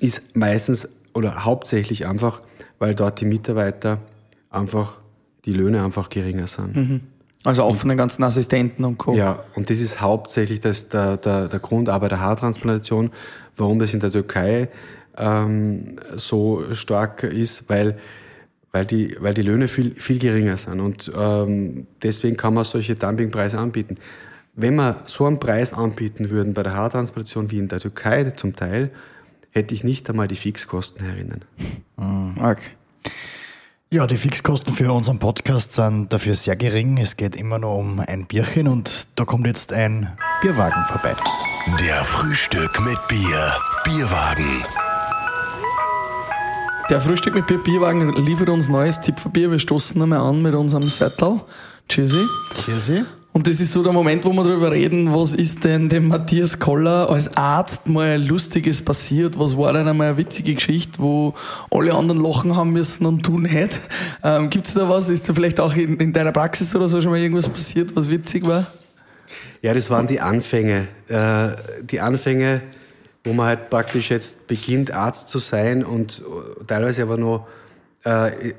ist meistens oder hauptsächlich einfach, weil dort die Mitarbeiter einfach, die Löhne einfach geringer sind. Mhm. Also auch von den ganzen Assistenten und Co. Ja, und das ist hauptsächlich das, der, der, der Grund bei der Haartransplantation, warum das in der Türkei ähm, so stark ist, weil weil die, weil die Löhne viel, viel geringer sind. Und ähm, deswegen kann man solche Dumpingpreise anbieten. Wenn wir so einen Preis anbieten würden bei der Haartransplantation wie in der Türkei zum Teil, hätte ich nicht einmal die Fixkosten herinnen. Okay. Ja, die Fixkosten für unseren Podcast sind dafür sehr gering. Es geht immer nur um ein Bierchen und da kommt jetzt ein Bierwagen vorbei. Der Frühstück mit Bier. Bierwagen. Der Frühstück mit Bier Bierwagen liefert uns neues Zipferbier. Wir stoßen nochmal an mit unserem Settel. Tschüssi. Tschüssi. Und das ist so der Moment, wo wir darüber reden, was ist denn dem Matthias Koller als Arzt mal Lustiges passiert? Was war denn einmal eine witzige Geschichte, wo alle anderen lachen haben müssen und tun nicht? Ähm, Gibt es da was? Ist da vielleicht auch in, in deiner Praxis oder so schon mal irgendwas passiert, was witzig war? Ja, das waren die Anfänge. Äh, die Anfänge, wo man halt praktisch jetzt beginnt, Arzt zu sein und äh, teilweise aber noch äh,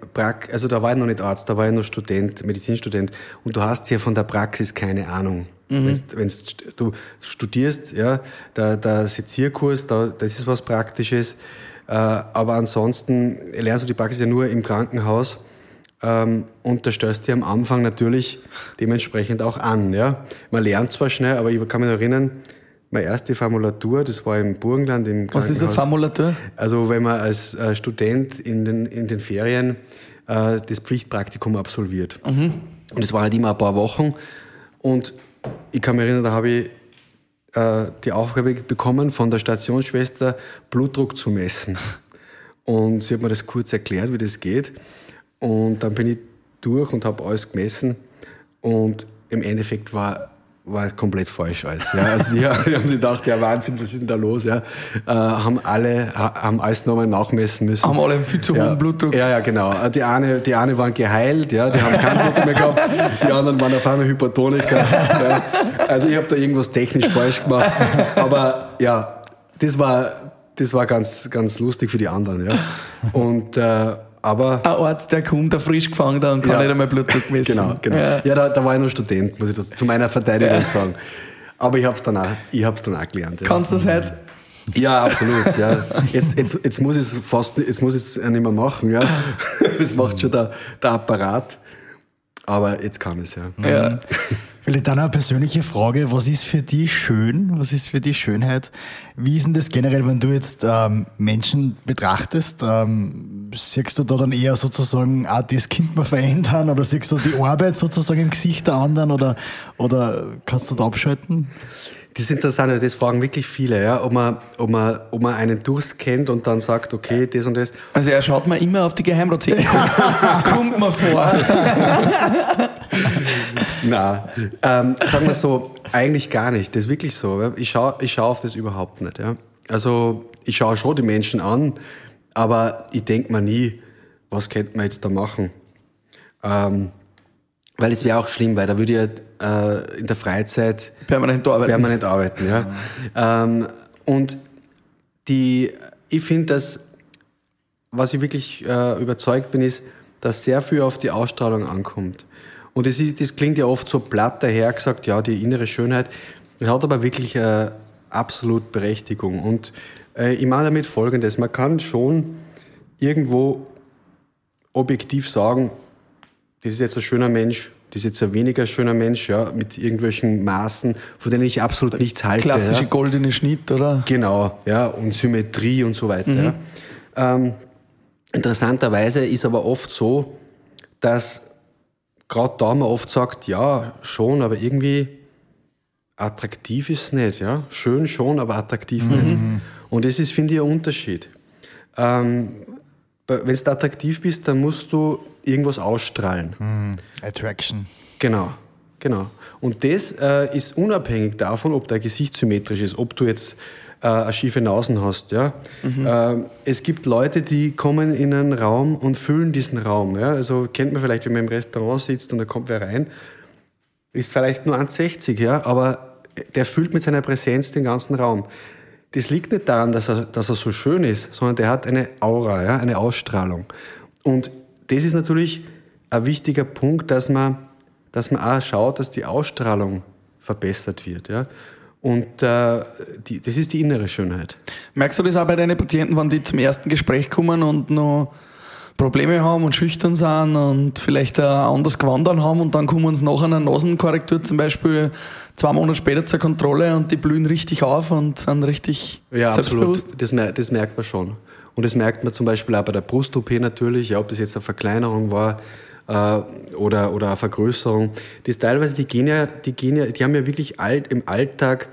also da war ich noch nicht Arzt, da war ich noch Student, Medizinstudent und du hast ja von der Praxis keine Ahnung. Wenn's, wenn's, du studierst, ja, der, der Sezierkurs, da, das ist was Praktisches, äh, aber ansonsten lernst du die Praxis ja nur im Krankenhaus ähm, und da du dir am Anfang natürlich dementsprechend auch an. Ja. Man lernt zwar schnell, aber ich kann mich erinnern, meine erste Formulatur, das war im Burgenland im Was ist eine. Formulatur? Also wenn man als äh, Student in den, in den Ferien äh, das Pflichtpraktikum absolviert. Und das waren halt immer ein paar Wochen. Und ich kann mich erinnern, da habe ich äh, die Aufgabe bekommen, von der Stationsschwester Blutdruck zu messen. Und sie hat mir das kurz erklärt, wie das geht. Und dann bin ich durch und habe alles gemessen. Und im Endeffekt war war komplett falsch alles. Ja. Also die, die haben sich gedacht, ja Wahnsinn, was ist denn da los? Ja. Äh, haben alle, ha- haben alles nochmal nachmessen müssen. Haben alle einen viel zu ja. hohen Blutdruck. Ja, ja, genau. Die eine, die eine waren geheilt, ja, die haben keinen Blutdruck mehr gehabt. Die anderen waren auf einmal Hypertoniker. Ja. Also ich habe da irgendwas technisch falsch gemacht. Aber ja, das war, das war ganz, ganz lustig für die anderen. Ja. Und äh, aber Ein Arzt, der kommt, der frisch gefangen hat und kann Ja. nicht einmal Blutdruck messen. Genau, genau. Ja. Ja, da, da war ich noch Student, muss ich das zu meiner Verteidigung sagen. Aber ich habe es dann, auch- ich hab's dann auch gelernt. Ja. Kannst du das heute? Ja, absolut. Ja. Jetzt, jetzt, jetzt muss ich es fast, jetzt muss nicht mehr machen. Ja. Das macht schon der, der Apparat. Aber jetzt kann ich es ja. Ja. Vielleicht dann eine persönliche Frage. Was ist für dich schön? Was ist für dich Schönheit? Wie ist denn das generell, wenn du jetzt ähm, Menschen betrachtest? Ähm, siehst du da dann eher sozusagen, ah, das Kind mal verändern? Oder siehst du die Arbeit sozusagen im Gesicht der anderen? Oder, oder kannst du da abschalten? Das ist interessant, das fragen wirklich viele, ja, ob, man, ob, man, ob man einen Durst kennt und dann sagt, okay, das und das. Also er schaut mir immer auf die Geheimratsecken. Kommt mir vor. Na, ähm, sagen wir so, eigentlich gar nicht. Das ist wirklich so. Ich schaue ich schau auf das überhaupt nicht. Ja. Also ich schaue schon die Menschen an, aber ich denke mir nie, was könnte man jetzt da machen? Ähm, weil es wäre auch schlimm, weil da würde ich äh, in der Freizeit Permanent arbeiten. permanent arbeiten. Ja. Ähm, und die, ich finde, dass, was ich wirklich äh, überzeugt bin, ist, dass sehr viel auf die Ausstrahlung ankommt. Und das, ist, das klingt ja oft so platt daher gesagt, ja, die innere Schönheit. Das hat aber wirklich äh, absolut Berechtigung. Und äh, ich meine damit Folgendes, man kann schon irgendwo objektiv sagen, das ist jetzt ein schöner Mensch, das ist jetzt ein weniger schöner Mensch, ja, mit irgendwelchen Maßen, von denen ich absolut nichts halte. Klassische ja. goldene Schnitt, oder? Genau, ja, und Symmetrie und so weiter. Ja. Ähm, interessanterweise ist aber oft so, dass gerade da man oft sagt, ja, schon, aber irgendwie attraktiv ist nicht, ja. Schön schon, aber attraktiv nicht. Und das ist, finde ich, ein Unterschied. Ähm, wenn du attraktiv bist, dann musst du irgendwas ausstrahlen. Attraction. Genau, genau. Und das äh, ist unabhängig davon, ob dein Gesicht symmetrisch ist, ob du jetzt äh, eine schiefe Nasen hast. Ja? Ähm, es gibt Leute, die kommen in einen Raum und füllen diesen Raum. Ja? Also kennt man vielleicht, wenn man im Restaurant sitzt und da kommt wer rein, ist vielleicht nur 1,60, ja, aber der füllt mit seiner Präsenz den ganzen Raum. Das liegt nicht daran, dass er, dass er so schön ist, sondern der hat eine Aura, ja, eine Ausstrahlung. Und das ist natürlich ein wichtiger Punkt, dass man, dass man auch schaut, dass die Ausstrahlung verbessert wird. Ja. Und äh, die, das ist die innere Schönheit. Merkst du das auch bei deinen Patienten, wenn die zum ersten Gespräch kommen und noch Probleme haben und schüchtern sind und vielleicht auch anders gewandert haben und dann kommen sie nach einer Nasenkorrektur zum Beispiel zwei Monate später zur Kontrolle und die blühen richtig auf und sind richtig Ja, selbstbewusst. absolut. Das, mer- das merkt man schon. Und das merkt man zum Beispiel auch bei der Brust-OP natürlich, ja, ob das jetzt eine Verkleinerung war äh, oder, oder eine Vergrößerung. Das teilweise, die gehen ja, die gehen ja, die haben ja wirklich alt, im Alltag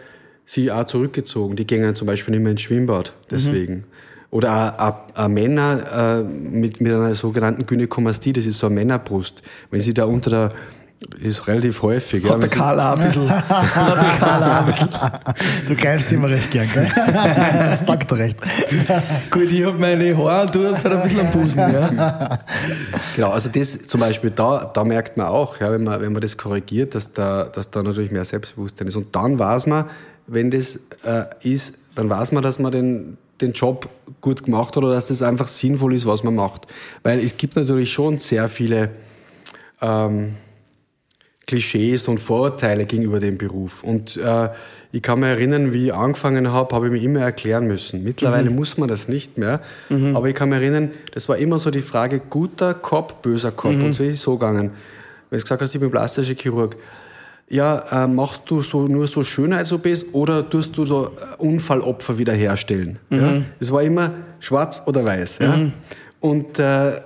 sie auch zurückgezogen. Die gehen ja zum Beispiel nicht mehr ins Schwimmbad, deswegen. Oder auch, auch, auch Männer äh, mit, mit einer sogenannten Gynäkomastie, das ist so eine Männerbrust. Wenn sie da unter der, ist relativ häufig. ja, Hat der wenn sie- Karl auch ein bisschen. Der Karl. Du greifst immer recht gern, gell? das sagt er recht. Gut, ich hab meine Haare und du hast halt ein bisschen am Busen, ja. Genau, also das zum Beispiel, da, da merkt man auch, ja, wenn, man, wenn man das korrigiert, dass da, dass da natürlich mehr Selbstbewusstsein ist. Und dann weiß man, wenn das äh, ist, dann weiß man, dass man den, den Job gut gemacht hat oder dass das einfach sinnvoll ist, was man macht. Weil es gibt natürlich schon sehr viele ähm, Klischees und Vorurteile gegenüber dem Beruf. Und äh, ich kann mich erinnern, wie ich angefangen habe, habe ich mir immer erklären müssen. Mittlerweile muss man das nicht mehr. Aber ich kann mich erinnern, das war immer so die Frage, guter Kopf, böser Kopf. Und so ist es so gegangen. Wenn du gesagt hast, ich bin plastischer Chirurg, ja, äh, machst du so nur so Schönheits-OPs oder tust du so äh, Unfallopfer wiederherstellen? Ja? Es war immer schwarz oder weiß. Ja? Und äh,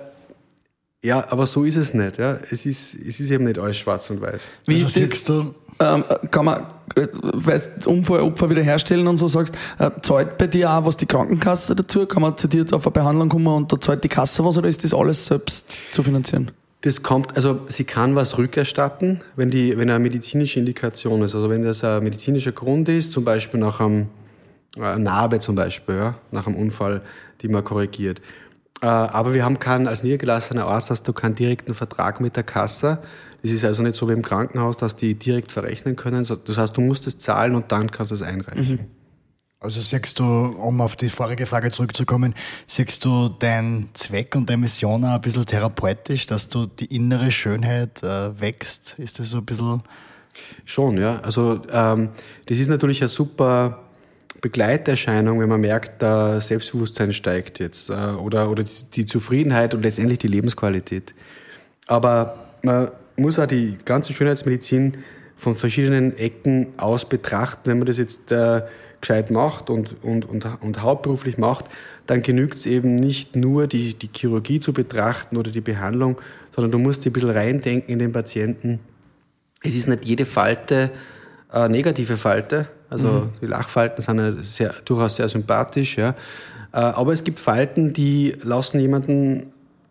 ja, aber so ist es nicht. Ja? Es, ist, es ist eben nicht alles schwarz und weiß. Wie Also ist das? du, Ähm, kann man, äh, weißt Unfallopfer wiederherstellen und so sagst, äh, zahlt bei dir auch was die Krankenkasse dazu? Kann man zu dir jetzt auf eine Behandlung kommen und da zahlt die Kasse was oder ist das alles selbst zu finanzieren? Das kommt, also sie kann was rückerstatten, wenn, die, wenn eine medizinische Indikation ist. Also wenn das ein medizinischer Grund ist, zum Beispiel nach einem äh, Narbe zum Beispiel, ja, nach einem Unfall, die man korrigiert. Äh, aber wir haben keinen, als niedergelassener Arzt hast du keinen direkten Vertrag mit der Kasse. Das ist also nicht so wie im Krankenhaus, dass die direkt verrechnen können. Das heißt, du musst es zahlen und dann kannst du es einreichen. also siehst du, um auf die vorige Frage zurückzukommen, siehst du deinen Zweck und deine Mission auch ein bisschen therapeutisch, dass du die innere Schönheit äh, wächst? Ist das so ein bisschen... Schon, ja. Also ähm, das ist natürlich eine super Begleiterscheinung, wenn man merkt, der Selbstbewusstsein steigt jetzt äh, oder, oder die, Zufriedenheit und letztendlich die Lebensqualität. Aber man muss auch die ganze Schönheitsmedizin von verschiedenen Ecken aus betrachten. Wenn man das jetzt äh, gescheit macht und, und, und, und hauptberuflich macht, dann genügt es eben nicht nur, die, die Chirurgie zu betrachten oder die Behandlung, sondern du musst dich ein bisschen reindenken in den Patienten es ist nicht jede Falte eine negative Falte. Also die Lachfalten sind ja sehr, durchaus sehr sympathisch. Ja. Äh, Aber es gibt Falten, die lassen jemanden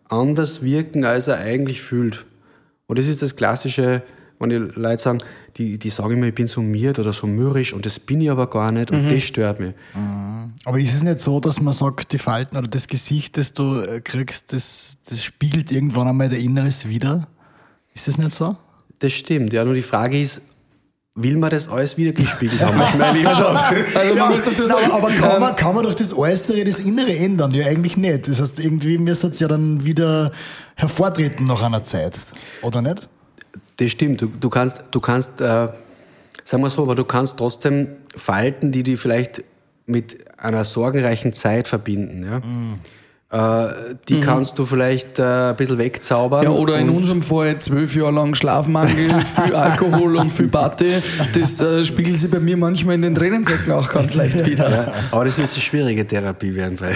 anders wirken, als er eigentlich fühlt. Und das ist das Klassische, wenn die Leute sagen, die, die sagen immer, ich bin so miert oder so mürrisch und das bin ich aber gar nicht und das stört mich. Aber ist es nicht so, dass man sagt, die Falten oder das Gesicht, das du äh, kriegst, das, das spiegelt irgendwann einmal der Inneres wieder? Ist das nicht so? Das stimmt, ja. Nur die Frage ist, will man das alles wiedergespiegelt haben? Was mein Lieber sagt. Also man muss dazu sagen, aber kann ähm, man, kann man durch das Äußere das Innere ändern? Ja, eigentlich nicht. Das heißt, irgendwie müsste es ja dann wieder hervortreten nach einer Zeit. Oder nicht? Das stimmt. Du, du kannst, du kannst, äh, sagen wir so, aber du kannst trotzdem Falten, die die vielleicht mit einer sorgenreichen Zeit verbinden, ja. Äh, die kannst du vielleicht äh, ein bisschen wegzaubern. Ja, oder in unserem Fall zwölf Jahre lang Schlafmangel, viel Alkohol und viel Party. Das äh, spiegelt sich bei mir manchmal in den Tränensäcken auch ganz leicht wieder. Ja, aber das wird eine schwierige Therapie werden, weil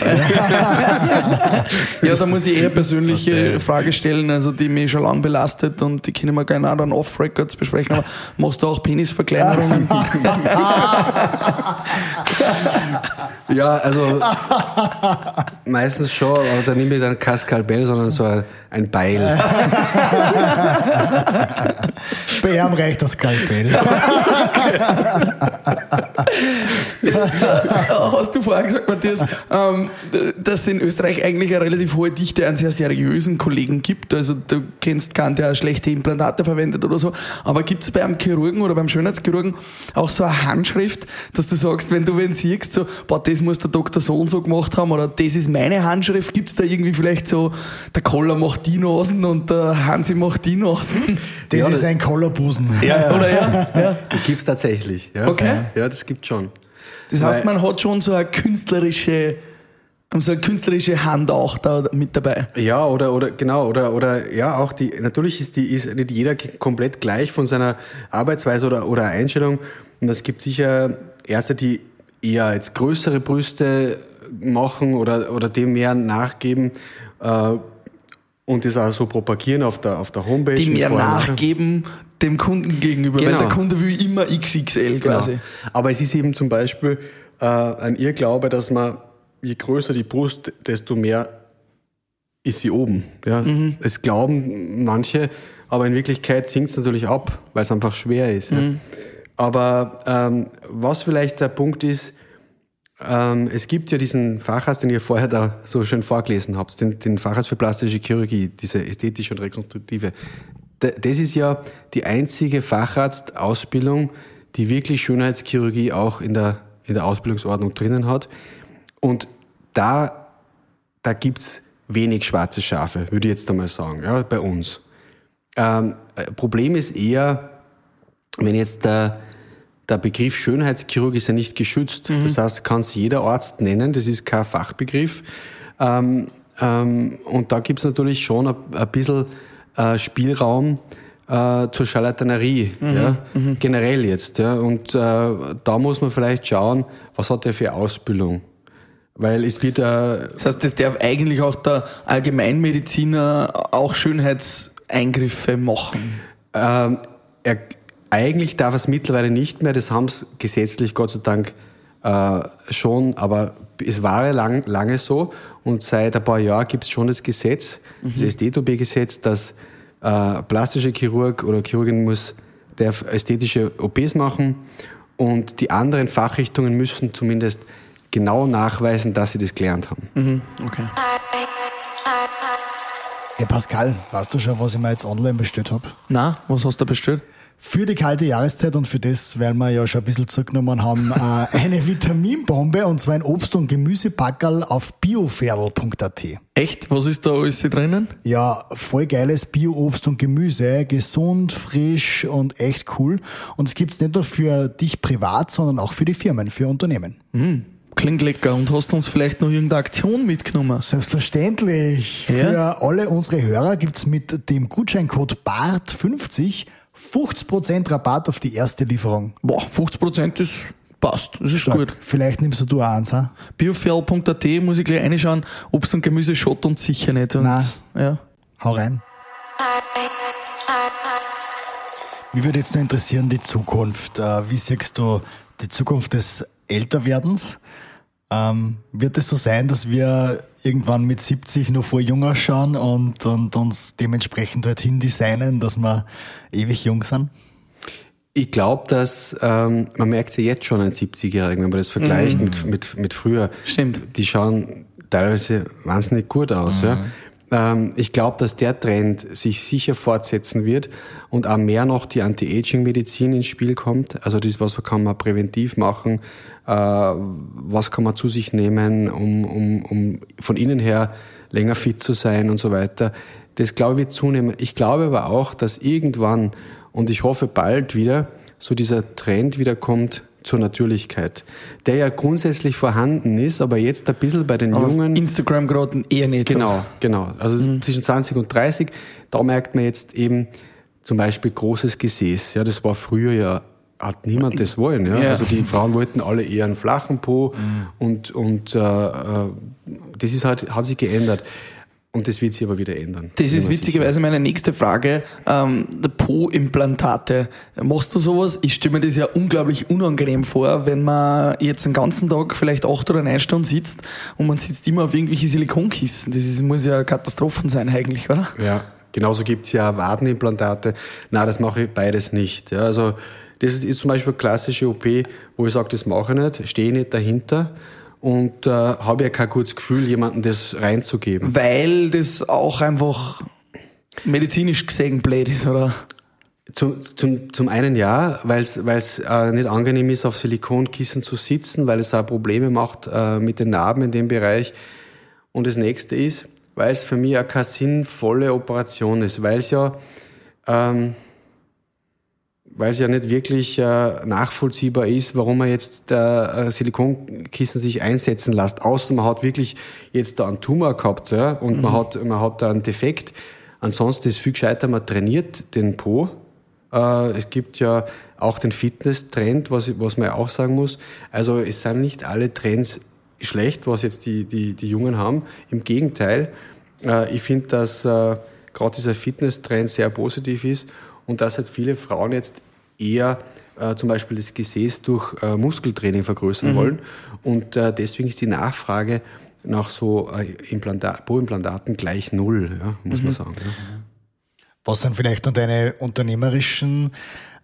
Ja, da muss ich eher persönliche Frage stellen, also die mich schon lange belastet und die können wir gerne auch dann off-Records besprechen, aber machst du auch Penisverkleinerungen? Ja, also meistens schon, aber dann nehme ich dann kein Skalpell, sondern so ein, ein Beil. Bei ihm reicht das Skalpell. Hast du vorher gesagt, Matthias, ähm, dass es in Österreich eigentlich eine relativ hohe Dichte an sehr seriösen Kollegen gibt. Also du kennst keinen, der schlechte Implantate verwendet oder so. Aber gibt es bei einem Chirurgen oder beim Schönheitschirurgen auch so eine Handschrift, dass du sagst, wenn du wen siehst, so, boah, das muss der Doktor so und so gemacht haben oder das ist meine Handschrift, gibt es da irgendwie vielleicht so, der Koller macht die Nasen und der Hansi macht die Nasen? Das Ja, ist das- ein Kollerbusen. Oder ja? ja. Das gibt's tatsächlich. Ja. Okay. Ja, das gibt schon. Das heißt, man hat schon so eine künstlerische Haben so eine künstlerische Hand auch da mit dabei. Ja, oder, oder genau, oder, oder ja, auch die, natürlich ist die, ist nicht jeder komplett gleich von seiner Arbeitsweise oder, oder Einstellung. Und es gibt sicher Ärzte, die eher jetzt größere Brüste machen oder, oder dem mehr nachgeben äh, und das auch so propagieren auf der, auf der Homepage. Die mehr nachgeben dem Kunden gegenüber, weil Genau. der Kunde will immer XXL quasi. Genau. Aber es ist eben zum Beispiel äh, ein Irrglaube, dass man, je größer die Brust, desto mehr ist sie oben. Ja? Das glauben manche, aber in Wirklichkeit sinkt es natürlich ab, weil es einfach schwer ist. Ja? Aber ähm, was vielleicht der Punkt ist, ähm, es gibt ja diesen Facharzt, den ihr vorher da so schön vorgelesen habt, den, den Facharzt für plastische Chirurgie, diese ästhetische und rekonstruktive. Das ist ja die einzige Facharztausbildung, die wirklich Schönheitschirurgie auch in der, in der Ausbildungsordnung drinnen hat. Und da, da gibt's wenig schwarze Schafe, würde ich jetzt einmal sagen, ja, bei uns. Ähm, äh, Problem ist eher, wenn jetzt der, der Begriff Schönheitschirurg ist ja nicht geschützt. Das heißt, kann es jeder Arzt nennen, das ist kein Fachbegriff. Ähm, ähm, und da gibt es natürlich schon ein, bisschen äh, Spielraum äh, zur Charlatanerie, ja, generell jetzt. Ja. Und äh, da muss man vielleicht schauen, was hat er für Ausbildung. Weil es wird äh, Das heißt, das darf eigentlich auch der Allgemeinmediziner auch Schönheitseingriffe machen. Ähm, er, eigentlich darf es mittlerweile nicht mehr, das haben sie gesetzlich Gott sei Dank äh, schon, aber es war ja lang, lange so und seit ein paar Jahren gibt es schon das Gesetz, das SDTOB-Gesetz, dass äh, plastische Chirurg oder Chirurgin muss darf ästhetische OPs machen und die anderen Fachrichtungen müssen zumindest genau nachweisen, dass sie das gelernt haben. Okay. Hey Pascal, weißt du schon, was ich mir jetzt online bestellt habe? Na, was hast du bestellt? Für die kalte Jahreszeit und für das, weil wir ja schon ein bisschen zurückgenommen haben, äh, eine Vitaminbombe und zwar ein Obst- und Gemüsepackerl auf bioferl.at. Echt? Was ist da alles drinnen? Ja, voll geiles Bio-Obst und Gemüse, gesund, frisch und echt cool. Und es gibt's nicht nur für dich privat, sondern auch für die Firmen, für Unternehmen. Klingt lecker. Und hast du uns vielleicht noch irgendeine Aktion mitgenommen? Selbstverständlich. Ja? Für alle unsere Hörer gibt's mit dem Gutscheincode BART50 50% Rabatt auf die erste Lieferung. Boah, 50% das passt. Das ist gut. Vielleicht nimmst du auch eins, ha? Biofell.at muss ich gleich reinschauen. Obst und Gemüse schott uns sicher nicht. Und, Nein. Ja. Hau rein. Mich würde jetzt nur interessieren, die Zukunft. Äh, Wie siehst du die Zukunft des Älterwerdens? Ähm, wird es so sein, dass wir irgendwann mit 70 noch voll jung ausschauen und, und uns dementsprechend dorthin designen, dass wir ewig jung sind? Ich glaube, dass ähm, man merkt ja jetzt schon an 70-Jährigen, wenn man das vergleicht mit, mit, mit früher. Stimmt. Die schauen teilweise wahnsinnig gut aus. Ja. Ähm, ich glaube, dass der Trend sich sicher fortsetzen wird und auch mehr noch die Anti-Aging-Medizin ins Spiel kommt. Also das, was kann man präventiv machen, äh, was kann man zu sich nehmen, um, um, um von innen her länger fit zu sein und so weiter. Das glaube ich zunehmen. Ich glaube aber auch, dass irgendwann und ich hoffe bald wieder so dieser Trend wieder kommt zur Natürlichkeit, der ja grundsätzlich vorhanden ist, aber jetzt ein bisschen bei den Aber Jungen. Instagram gerade eher nicht. Genau, genau. Also zwischen 20 und 30, da merkt man jetzt eben zum Beispiel großes Gesäß. Ja, das war früher ja, hat niemand das wollen. Ja? Ja. Also die Frauen wollten alle eher einen flachen Po und, und äh, äh, das ist halt, hat sich geändert. Und das wird sich aber wieder ändern. Das ist witzigerweise meine nächste Frage. Ähm, Po-Implantate. Machst du sowas? Ich stelle mir das ja unglaublich unangenehm vor, wenn man jetzt den ganzen Tag vielleicht acht oder neun Stunden sitzt und man sitzt immer auf irgendwelche Silikonkissen. Das ist, muss ja Katastrophen sein eigentlich, oder? Ja, genauso gibt's ja Wadenimplantate. Na, das mache ich beides nicht. Ja, also das ist, ist zum Beispiel eine klassische OP, wo ich sage, das mache ich nicht, stehe nicht dahinter und äh, habe ja kein gutes Gefühl, jemandem das reinzugeben. Weil das auch einfach medizinisch gesehen blöd ist, oder? Zum, zum, zum einen ja, weil es äh, nicht angenehm ist, auf Silikonkissen zu sitzen, weil es auch Probleme macht äh, mit den Narben in dem Bereich. Und das nächste ist, weil es für mich auch keine sinnvolle Operation ist, weil es ja, ähm, weil es ja nicht wirklich äh, nachvollziehbar ist, warum man jetzt äh, Silikonkissen sich einsetzen lässt. Außer man hat wirklich jetzt da einen Tumor gehabt ja, und mhm. man, hat, man hat da einen Defekt. Ansonsten ist viel gescheiter, man trainiert den Po. Äh, es gibt ja auch den Fitness-Trend, was, was man auch sagen muss. Also es sind nicht alle Trends schlecht, was jetzt die, die, die Jungen haben. Im Gegenteil, äh, ich finde, dass äh, gerade dieser Fitness-Trend sehr positiv ist und dass halt viele Frauen jetzt eher äh, zum Beispiel das Gesäß durch äh, Muskeltraining vergrößern mhm. wollen. Und äh, deswegen ist die Nachfrage nach so äh, Implanta Po-Implantaten gleich null, ja, muss mhm. man sagen. Ja. Was sind vielleicht noch deine unternehmerischen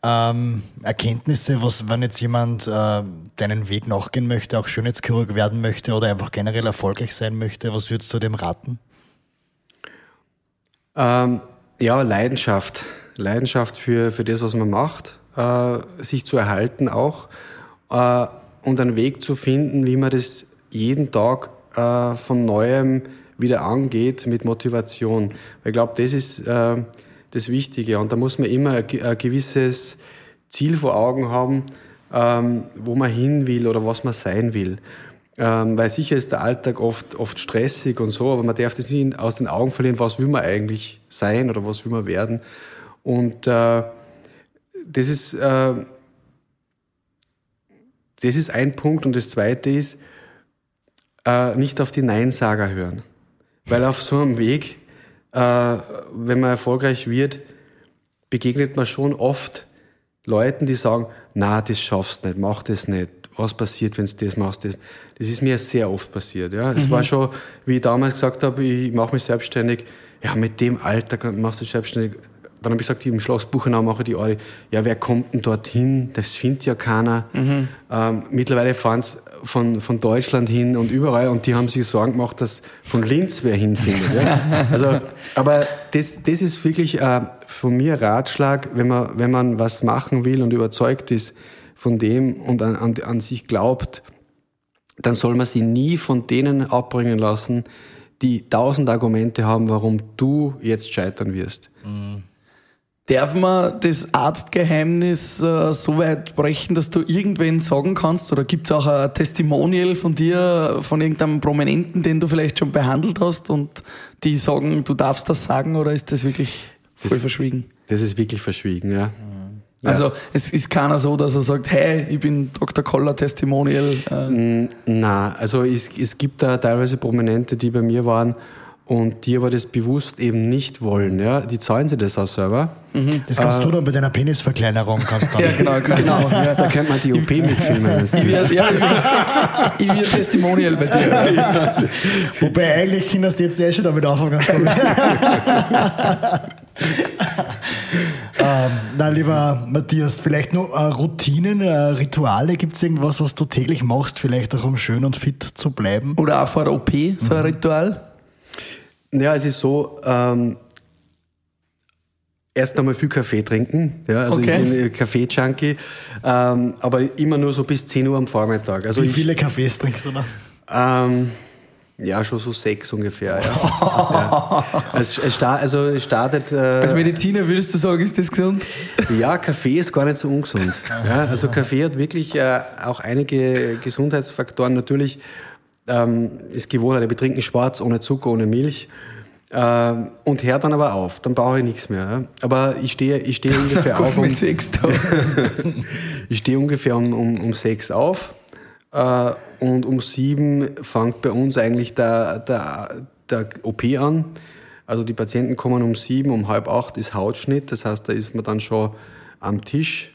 ähm, Erkenntnisse, was, wenn jetzt jemand äh, deinen Weg nachgehen möchte, auch Schönheitschirurg werden möchte oder einfach generell erfolgreich sein möchte, was würdest du dem raten? Ähm, ja, Leidenschaft. Leidenschaft für, für das, was man macht, äh, sich zu erhalten auch äh, und einen Weg zu finden, wie man das jeden Tag äh, von neuem wieder angeht mit Motivation. Weil ich glaube, das ist äh, das Wichtige und da muss man immer ein, gewisses Ziel vor Augen haben, ähm, wo man hin will oder was man sein will. Ähm, weil sicher ist der Alltag oft, oft stressig und so, aber man darf das nie aus den Augen verlieren, was will man eigentlich sein oder was will man werden. Und äh, das ist äh, das ist ein Punkt und das zweite ist, äh, nicht auf die Neinsager hören. Weil auf so einem Weg, äh, wenn man erfolgreich wird, begegnet man schon oft Leuten, die sagen, na, das schaffst du nicht, mach das nicht. Was passiert, wenn du das machst? Das, das ist mir sehr oft passiert. Ja, es mhm. war schon, wie ich damals gesagt habe, ich mache mich selbstständig. Ja, mit dem Alter machst du selbstständig dann habe ich gesagt, im Schloss Buchenau mache ich die Audi. Ja, wer kommt denn dorthin? Das findet ja keiner. Mhm. Ähm, mittlerweile fahren sie von, von Deutschland hin und überall und die haben sich Sorgen gemacht, dass von Linz wer hinfindet. ja? Also, aber das, das ist wirklich äh, von mir Ratschlag, wenn man, wenn man was machen will und überzeugt ist von dem und an, an, an sich glaubt, dann soll man sie nie von denen abbringen lassen, die tausend Argumente haben, warum du jetzt scheitern wirst. Mhm. Darf man das Arztgeheimnis äh, so weit brechen, dass du irgendwen sagen kannst? Oder gibt es auch ein Testimonial von dir, von irgendeinem Prominenten, den du vielleicht schon behandelt hast und die sagen, du darfst das sagen oder ist das wirklich voll das, verschwiegen? Das ist wirklich verschwiegen, ja. Ja. Also es ist keiner so, dass er sagt, hey, ich bin Dr. Koller Testimonial. Äh. Na, also es, es gibt da teilweise Prominente, die bei mir waren und die aber das bewusst eben nicht wollen. Ja? Die zahlen sich das auch selber. Mhm. Das kannst äh, du dann bei deiner Penisverkleinerung. Kannst ja, genau. genau. Ja, da könnte man die OP mitfilmen. ich werde ja, ich werd Testimonial bei dir. Wobei eigentlich kannst du jetzt eh schon damit anfangen. ähm, na, lieber Matthias, vielleicht nur äh, Routinen, äh, Rituale. Gibt es irgendwas, was du täglich machst, vielleicht auch um schön und fit zu bleiben? Oder auch vor der OP, so ein mhm. Ritual? Ja, es ist so, ähm, erst einmal viel Kaffee trinken. Ja, also okay. ich bin Kaffee-Junkie, ähm, aber immer nur so bis 10 Uhr am Vormittag. Also Wie viele Kaffees trinkst du da? Ähm, ja, schon so sechs ungefähr. Ja. ja. Es, also es startet. Äh, Als Mediziner würdest du sagen, ist das gesund? Ja, Kaffee ist gar nicht so ungesund. Ja, also Kaffee hat wirklich äh, auch einige Gesundheitsfaktoren. Natürlich ähm, ist Gewohnheit, wir trinken schwarz, ohne Zucker, ohne Milch. Äh, und hört dann aber auf, dann brauche ich nichts mehr. Ja. Aber ich stehe ich stehe ungefähr auf. Um, ich stehe ungefähr um, um, um sechs auf. Äh, und um sieben fängt bei uns eigentlich der, der, der OP an. Also die Patienten kommen um sieben, um halb acht ist Hautschnitt. Das heißt, da ist man dann schon am Tisch.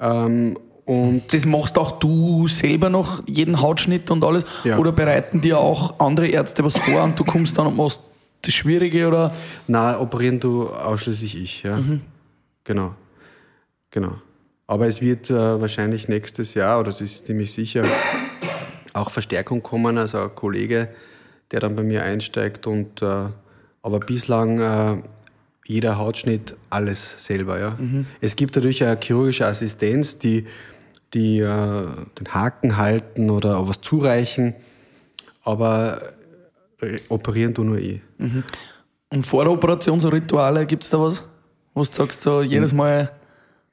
Ähm, und das machst auch du selber noch, jeden Hautschnitt und alles? Ja. Oder bereiten dir auch andere Ärzte was vor und du kommst dann und machst das Schwierige oder? Nein, operieren du ausschließlich ich, ja. Mhm. Genau. Genau. Aber es wird äh, wahrscheinlich nächstes Jahr, oder es ist ziemlich sicher, auch Verstärkung kommen, also ein Kollege, der dann bei mir einsteigt und äh, aber bislang äh, jeder Hautschnitt alles selber. Ja. Mhm. Es gibt natürlich eine chirurgische Assistenz, die die äh, den Haken halten oder was zureichen, aber äh, operieren du nur ich. Mhm. Und vor der Operation so Rituale, gibt es da was? Du sagst, so jedes Mal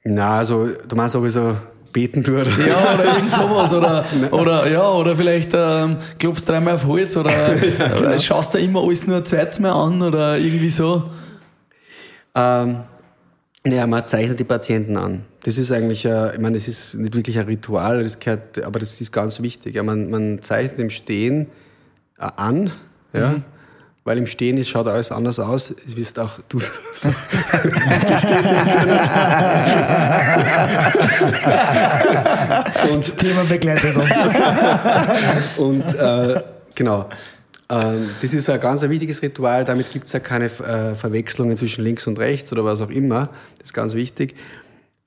Na, also du meinst sowieso beten tut. Ja, oder irgend sowas. Oder, oder, ja, oder vielleicht ähm, klopfst dreimal auf Holz oder, genau. oder schaust da immer alles nur ein zweites Mal an oder irgendwie so. Ähm, ja, man zeichnet die Patienten an. Das ist eigentlich, äh, ich meine, das ist nicht wirklich ein Ritual, das gehört, aber das ist ganz wichtig. Man, man zeichnet im Stehen äh, an, ja, Mhm. weil im Stehen ist, schaut alles anders aus. Das wirst auch du. Und Thema begleitet uns. Und äh, genau. Ähm, das ist ein ganz wichtiges Ritual, damit gibt es ja keine äh, Verwechslungen zwischen links und rechts oder was auch immer. Das ist ganz wichtig.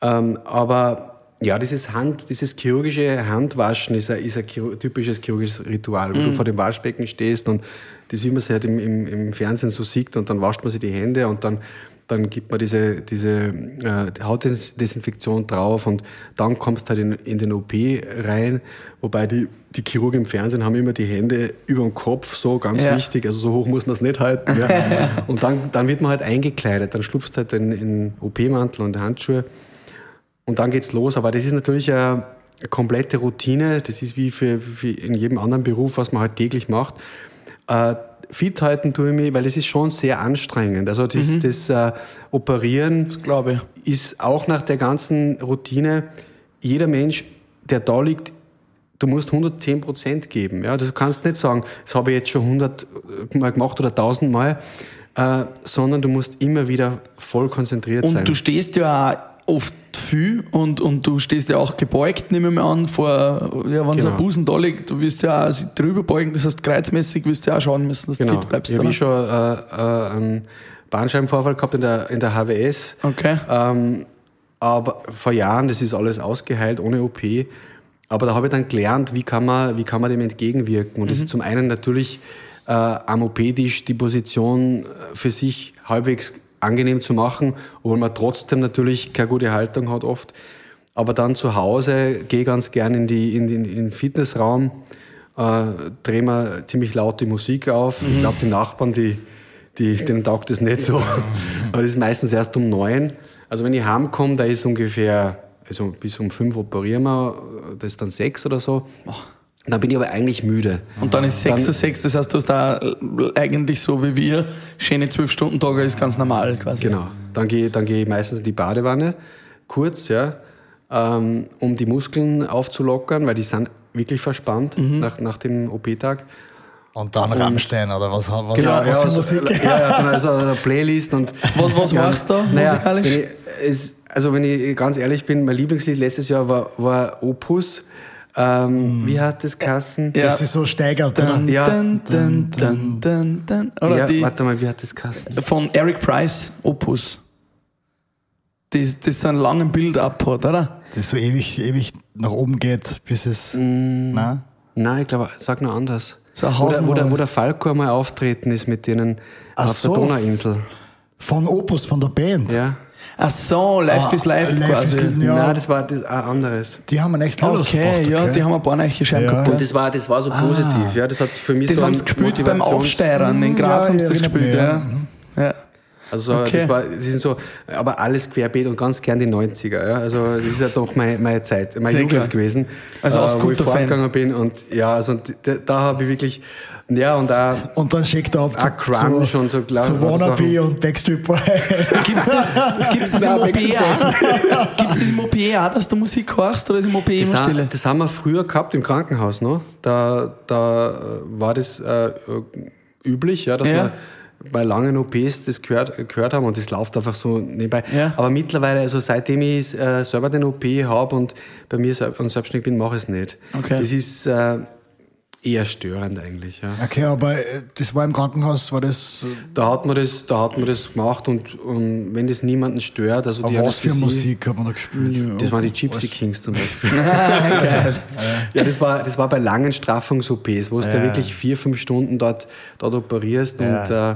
Ähm, aber ja, dieses Hand, dieses chirurgische Handwaschen ist ein, ist ein typisches chirurgisches Ritual, wo du vor dem Waschbecken stehst und das, wie man es halt im, im, im Fernsehen so sieht, und dann wascht man sich die Hände und dann, dann gibt man diese, diese äh, Hautdesinfektion drauf und dann kommst du halt in, in den OP rein, wobei die, die Chirurgen im Fernsehen haben immer die Hände über dem Kopf, so ganz Ja. wichtig, also so hoch muss man es nicht halten. Ja. und dann, dann wird man halt eingekleidet, dann schlupfst du halt in, in OP-Mantel und Handschuhe und dann geht's los. Aber das ist natürlich eine, eine komplette Routine. Das ist wie für, für in jedem anderen Beruf, was man halt täglich macht. Äh, fit halten tue ich mich, weil das ist schon sehr anstrengend. Also das, das äh, Operieren Glaube ich. ist auch nach der ganzen Routine, jeder Mensch, der da liegt, du musst 110 Prozent geben. Ja, du kannst nicht sagen, das habe ich jetzt schon 100 Mal gemacht oder 1000 Mal, äh, sondern du musst immer wieder voll konzentriert sein. Und du stehst ja auch oft viel und, und du stehst ja auch gebeugt, nehme ich mal an, vor, ja, wenn so Genau. ein Busen da liegt, du wirst ja auch sich drüber beugen, das heißt, kreuzmäßig wirst du ja auch schauen müssen, dass du Genau. fit bleibst. ich habe ich schon äh, äh, einen Bandscheibenvorfall gehabt in der, in der HWS. Okay. Ähm, aber vor Jahren, das ist alles ausgeheilt ohne OP. Aber da habe ich dann gelernt, wie kann man, wie kann man dem entgegenwirken. Und das ist zum einen natürlich äh, am OP-Tisch die Position für sich halbwegs angenehm zu machen, obwohl man trotzdem natürlich keine gute Haltung hat oft. Aber dann zu Hause gehe ganz gern in, die, in, den, in den Fitnessraum, äh, drehe mir ziemlich laut die Musik auf. Ich glaube, die Nachbarn, die, die, denen taugt das nicht so. Aber das ist meistens erst um neun. Also wenn ich heimkomme, da ist ungefähr, also bis um fünf operieren wir, das ist dann sechs oder so. Dann bin ich aber eigentlich müde. Und dann ist 6 Uhr 6, das heißt, du hast da eigentlich so wie wir, schöne 12-Stunden-Tage ist ganz normal quasi. Genau. Dann gehe, dann gehe ich meistens in die Badewanne, kurz, ja, ähm, um die Muskeln aufzulockern, weil die sind wirklich verspannt nach, nach dem OP-Tag. Und dann Rammstein oder was, was, Genau, was ja, für so, Musik? ja, ja, dann also eine Playlist und. Was- was machst du da naja, musikalisch? Wenn ich, es, also, wenn ich ganz ehrlich bin, mein Lieblingslied letztes Jahr war, war Opus. Ähm, Wie hat das Kassen? Ja. Das ist so steigert. oder? Dun, Ja. dun, dun, dun, dun, dun. Oder ja, die warte mal, wie hat das Kassen? von Eric Price, Opus. Das, das so einen langen Build-up hat, oder? Das so ewig, ewig nach oben geht, bis es. Mm. Na? Nein, ich glaube, sag nur anders. So ein wo, der, wo, der, wo der Falco einmal auftreten ist mit denen Ach auf so. der Donauinsel. Von Opus, von der Band. Ja. Ach so, Life Ah, is Life, Life quasi. is ja. Nein, das war das, ein anderes. Die haben einen echt Lied Okay, rausgebracht, ja, okay. die haben ein paar neue Scheiben Ja. gehabt. Und das war, das war so positiv. Ja, das hat für mich Das so haben sie gespielt beim Aufsteirern. In Graz Ja, haben sie ja, das erinnert gespielt, ja. ja. Also Okay. das war, das sind so, aber alles querbeet und ganz gern die 90er. Ja? Also das ist ja doch meine, meine Zeit, meine Sehr Jugend klar. gewesen, Also äh, als wo ich fortgegangen bin und ja, also und da, da habe ich wirklich, ja und da Und dann schickt er ab Ah, Grunge zu, und so klar- zu was Wannabe und Backstreet Boy. Gibt es das, gibt's das im OP auch? Gibt's das im OP auch, dass du Musik hörst oder ist im OP das, immer ha- Stille? das haben wir früher gehabt im Krankenhaus, ne? Da, da äh, war das äh, üblich, ja, dass Ja. wir bei langen OPs das gehört, gehört haben und das läuft einfach so nebenbei. Ja. Aber mittlerweile, also seitdem ich äh, selber den OP habe und bei mir und selbstständig bin, mache ich es nicht. Okay. Das ist äh, eher störend eigentlich. Ja. Okay, aber äh, das war im Krankenhaus, war das. äh, Da hat man das, da hat man das gemacht und, und wenn das niemanden stört, also die was für Musik hat man da gespielt? Das waren die Gypsy Kings zum Beispiel. ja, das war, das war bei langen Straffungs-OPs, wo du da wirklich vier, fünf Stunden dort, dort operierst und äh,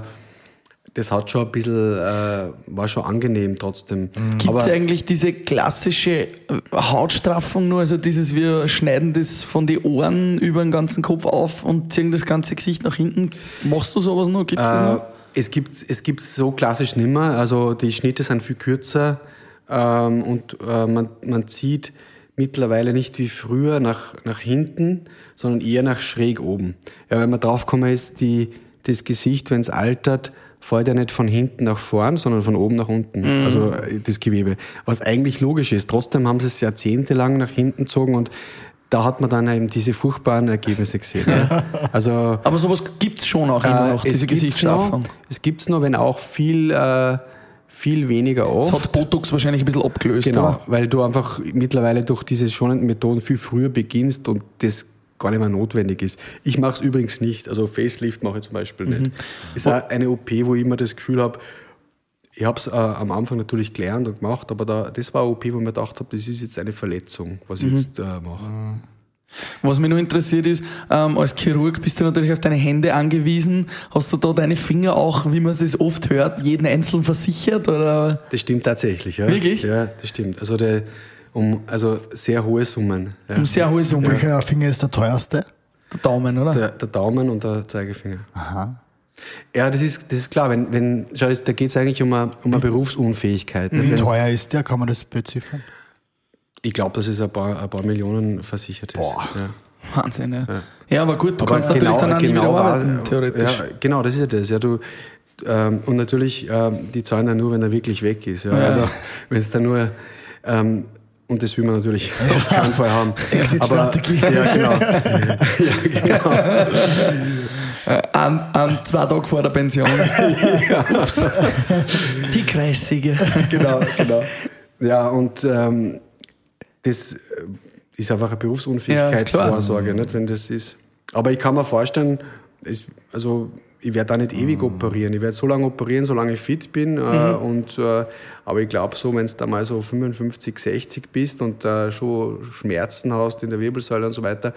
das hat schon ein bisschen, äh, war schon angenehm trotzdem. Gibt Aber es eigentlich diese klassische äh, Hautstraffung nur, also dieses, wir schneiden das von den Ohren über den ganzen Kopf auf und ziehen das ganze Gesicht nach hinten? Machst du sowas noch? Gibt es das äh, noch? es gibt es gibt so klassisch nimmer. Also die Schnitte sind viel kürzer. ähm, und äh, man, man zieht mittlerweile nicht wie früher nach, nach hinten, sondern eher nach schräg oben. Ja, wenn man draufgekommen ist, die, das Gesicht, wenn es altert, fällt ja nicht von hinten nach vorn, sondern von oben nach unten. Mhm. Also äh, das Gewebe. Was eigentlich logisch ist. Trotzdem haben sie es jahrzehntelang nach hinten gezogen und da hat man dann eben diese furchtbaren Ergebnisse gesehen. Ja. Also Aber sowas gibt's schon auch immer noch, diese Gesichtsstraffung. es gibt's noch, wenn auch viel, äh, viel weniger Das oft. hat Botox wahrscheinlich ein bisschen abgelöst. Genau, oder? weil du einfach mittlerweile durch diese schonenden Methoden viel früher beginnst und das gar nicht mehr notwendig ist. Ich mache es übrigens nicht, also Facelift mache ich zum Beispiel Mhm. nicht. Ist auch eine OP, wo ich immer das Gefühl habe, ich habe es äh, am Anfang natürlich gelernt und gemacht, aber da, das war eine OP, wo ich mir gedacht habe, das ist jetzt eine Verletzung, was Mhm. ich jetzt äh, mache. Was mich noch interessiert ist, ähm, als Chirurg bist du natürlich auf deine Hände angewiesen. Hast du da deine Finger auch, wie man es oft hört, jeden einzeln versichert? Oder? Das stimmt tatsächlich, ja. Wirklich? Ja, das stimmt. Also, der, um, also sehr hohe Summen. Ja. Um sehr hohe Summe. Welcher Finger ist der teuerste? Der Daumen, oder? Der, der Daumen und der Zeigefinger. Ja, das ist, das ist klar. Wenn, wenn, schau, das, da geht es eigentlich um eine, um eine Berufsunfähigkeit. Wie Wenn, teuer ist der? Kann man das beziffern? ich glaube, dass es ein paar, ein paar Millionen versichert ist. Boah. Ja. Wahnsinn, ja. Ja, aber gut, du Aber kannst natürlich dann auch nie wieder war- arbeiten, theoretisch. Ja, genau, das ist ja das. Ja, du, ähm, und natürlich, ähm, die zahlen dann nur, wenn er wirklich weg ist. Ja. Also, wenn es dann nur, ähm, und das will man natürlich auf keinen Fall haben. Exit-Strategie. Ja, genau. ja, genau. An, an zwei Tage vor der Pension. Die Kreissäge. genau, genau. Ja, und ähm, das äh, ist einfach eine Ja, Berufsunfähigkeitsvorsorge, nicht, wenn das ist. Aber ich kann mir vorstellen, es, also ich werde da nicht ewig operieren. Ich werde so lange operieren, solange ich fit bin. Äh, und, äh, aber ich glaube so, wenn du da mal so 55, 60 bist und äh, schon Schmerzen hast in der Wirbelsäule und so weiter,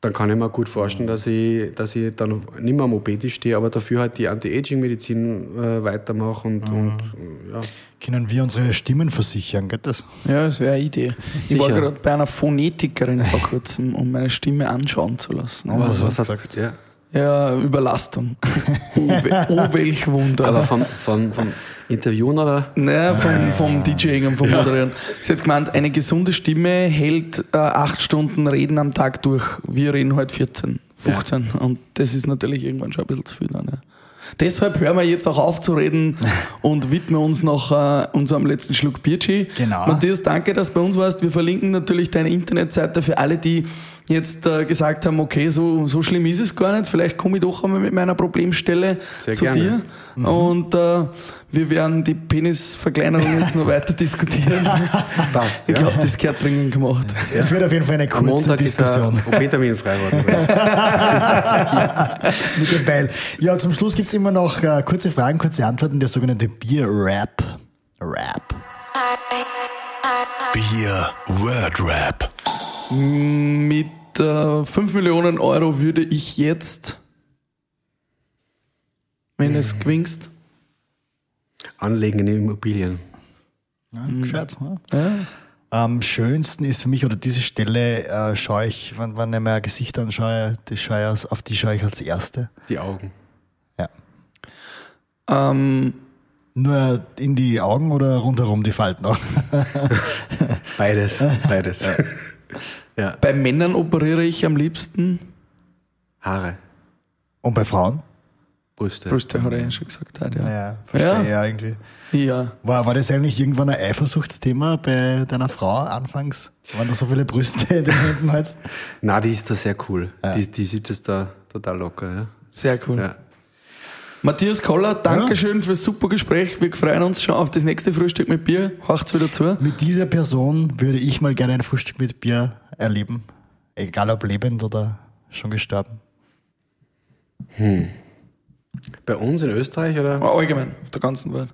dann kann ich mir gut vorstellen, dass ich, dass ich dann nicht mehr am OP-Tisch stehe, aber dafür halt die Anti-Aging-Medizin äh, weitermache und, und äh, ja. Können wir unsere Stimmen versichern? Geht das? Ja, das wäre eine Idee. Ich war Sicher. gerade bei einer Phonetikerin vor kurzem, um meine Stimme anschauen zu lassen. was Was, hast was du hast du gesagt? Ja. Ja, Überlastung. oh, oh, welch Wunder. Aber vom, vom, vom Interviewen oder? Naja, vom, vom DJing und vom Moderieren. Sie hat gemeint, eine gesunde Stimme hält äh, acht Stunden Reden am Tag durch. Wir reden halt 14, 15. Und das ist natürlich irgendwann schon ein bisschen zu viel dann. Ja. Deshalb hören wir jetzt auch auf zu reden und widmen uns noch äh, unserem letzten Schluck Bierchi. Genau. Matthias, danke, dass du bei uns warst. Wir verlinken natürlich deine Internetseite für alle, die jetzt äh, gesagt haben, okay, so, so schlimm ist es gar nicht. Vielleicht komme ich doch einmal mit meiner Problemstelle Sehr zu gerne. dir. Und äh, wir werden die Penisverkleinerung jetzt noch weiter diskutieren. Passt, Ich ja. glaube, das gehört dringend gemacht. Es wird auf jeden Fall eine Am kurze Montag ist Diskussion. ein OP-Termin frei mit dem Beil. Ja, zum Schluss gibt es immer noch äh, kurze Fragen, kurze Antworten, der sogenannte Bier-Rap. Rap. Bier Word Rap. Mit äh, 5 Millionen Euro würde ich jetzt, wenn es gewinnst, Anlegen in Immobilien. Ja, gescheit, ne? ja, Am schönsten ist für mich, oder diese Stelle äh, schaue ich, wenn, wenn ich mir ein Gesicht anschaue, die schaue ich als, auf die schaue ich als Erste. Die Augen. Ja. ähm, Nur in die Augen oder rundherum die Falten auch? Beides. Beides. ja. Bei Männern operiere ich am liebsten Haare. Und bei Frauen? Brüste. Brüste, hat er ja schon gesagt. Hat, ja. Ja, verstehe Ja. ja irgendwie. ja. War, war das eigentlich irgendwann ein Eifersuchtsthema bei deiner Frau anfangs? Waren da so viele Brüste in den Händen hältst? Na, die ist da sehr cool. Die, die sieht das da total locker. Ja. Sehr cool. Ja. Matthias Koller, Dankeschön fürs super Gespräch. Wir freuen uns schon auf das nächste Frühstück mit Bier. Haucht's wieder zu. Mit dieser Person würde ich mal gerne ein Frühstück mit Bier erleben. Egal ob lebend oder schon gestorben. Bei uns in Österreich oder? Allgemein, auf der ganzen Welt.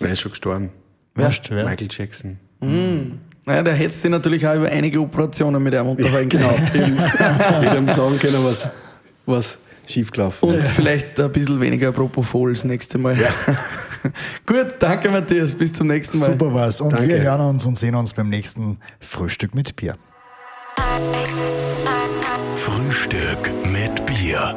Er ist schon gestorben. Wurscht, wer? Michael Jackson. Naja, der hättest dich natürlich auch über einige Operationen mit ihm unterhalten Genau. Mit einem sagen können, was, was schiefgelaufen Und vielleicht ein bisschen weniger Propofol das nächste Mal. Gut, danke Matthias, bis zum nächsten Mal. Super was. Und Danke. wir hören uns und sehen uns beim nächsten Frühstück mit Bier. Frühstück mit Bier.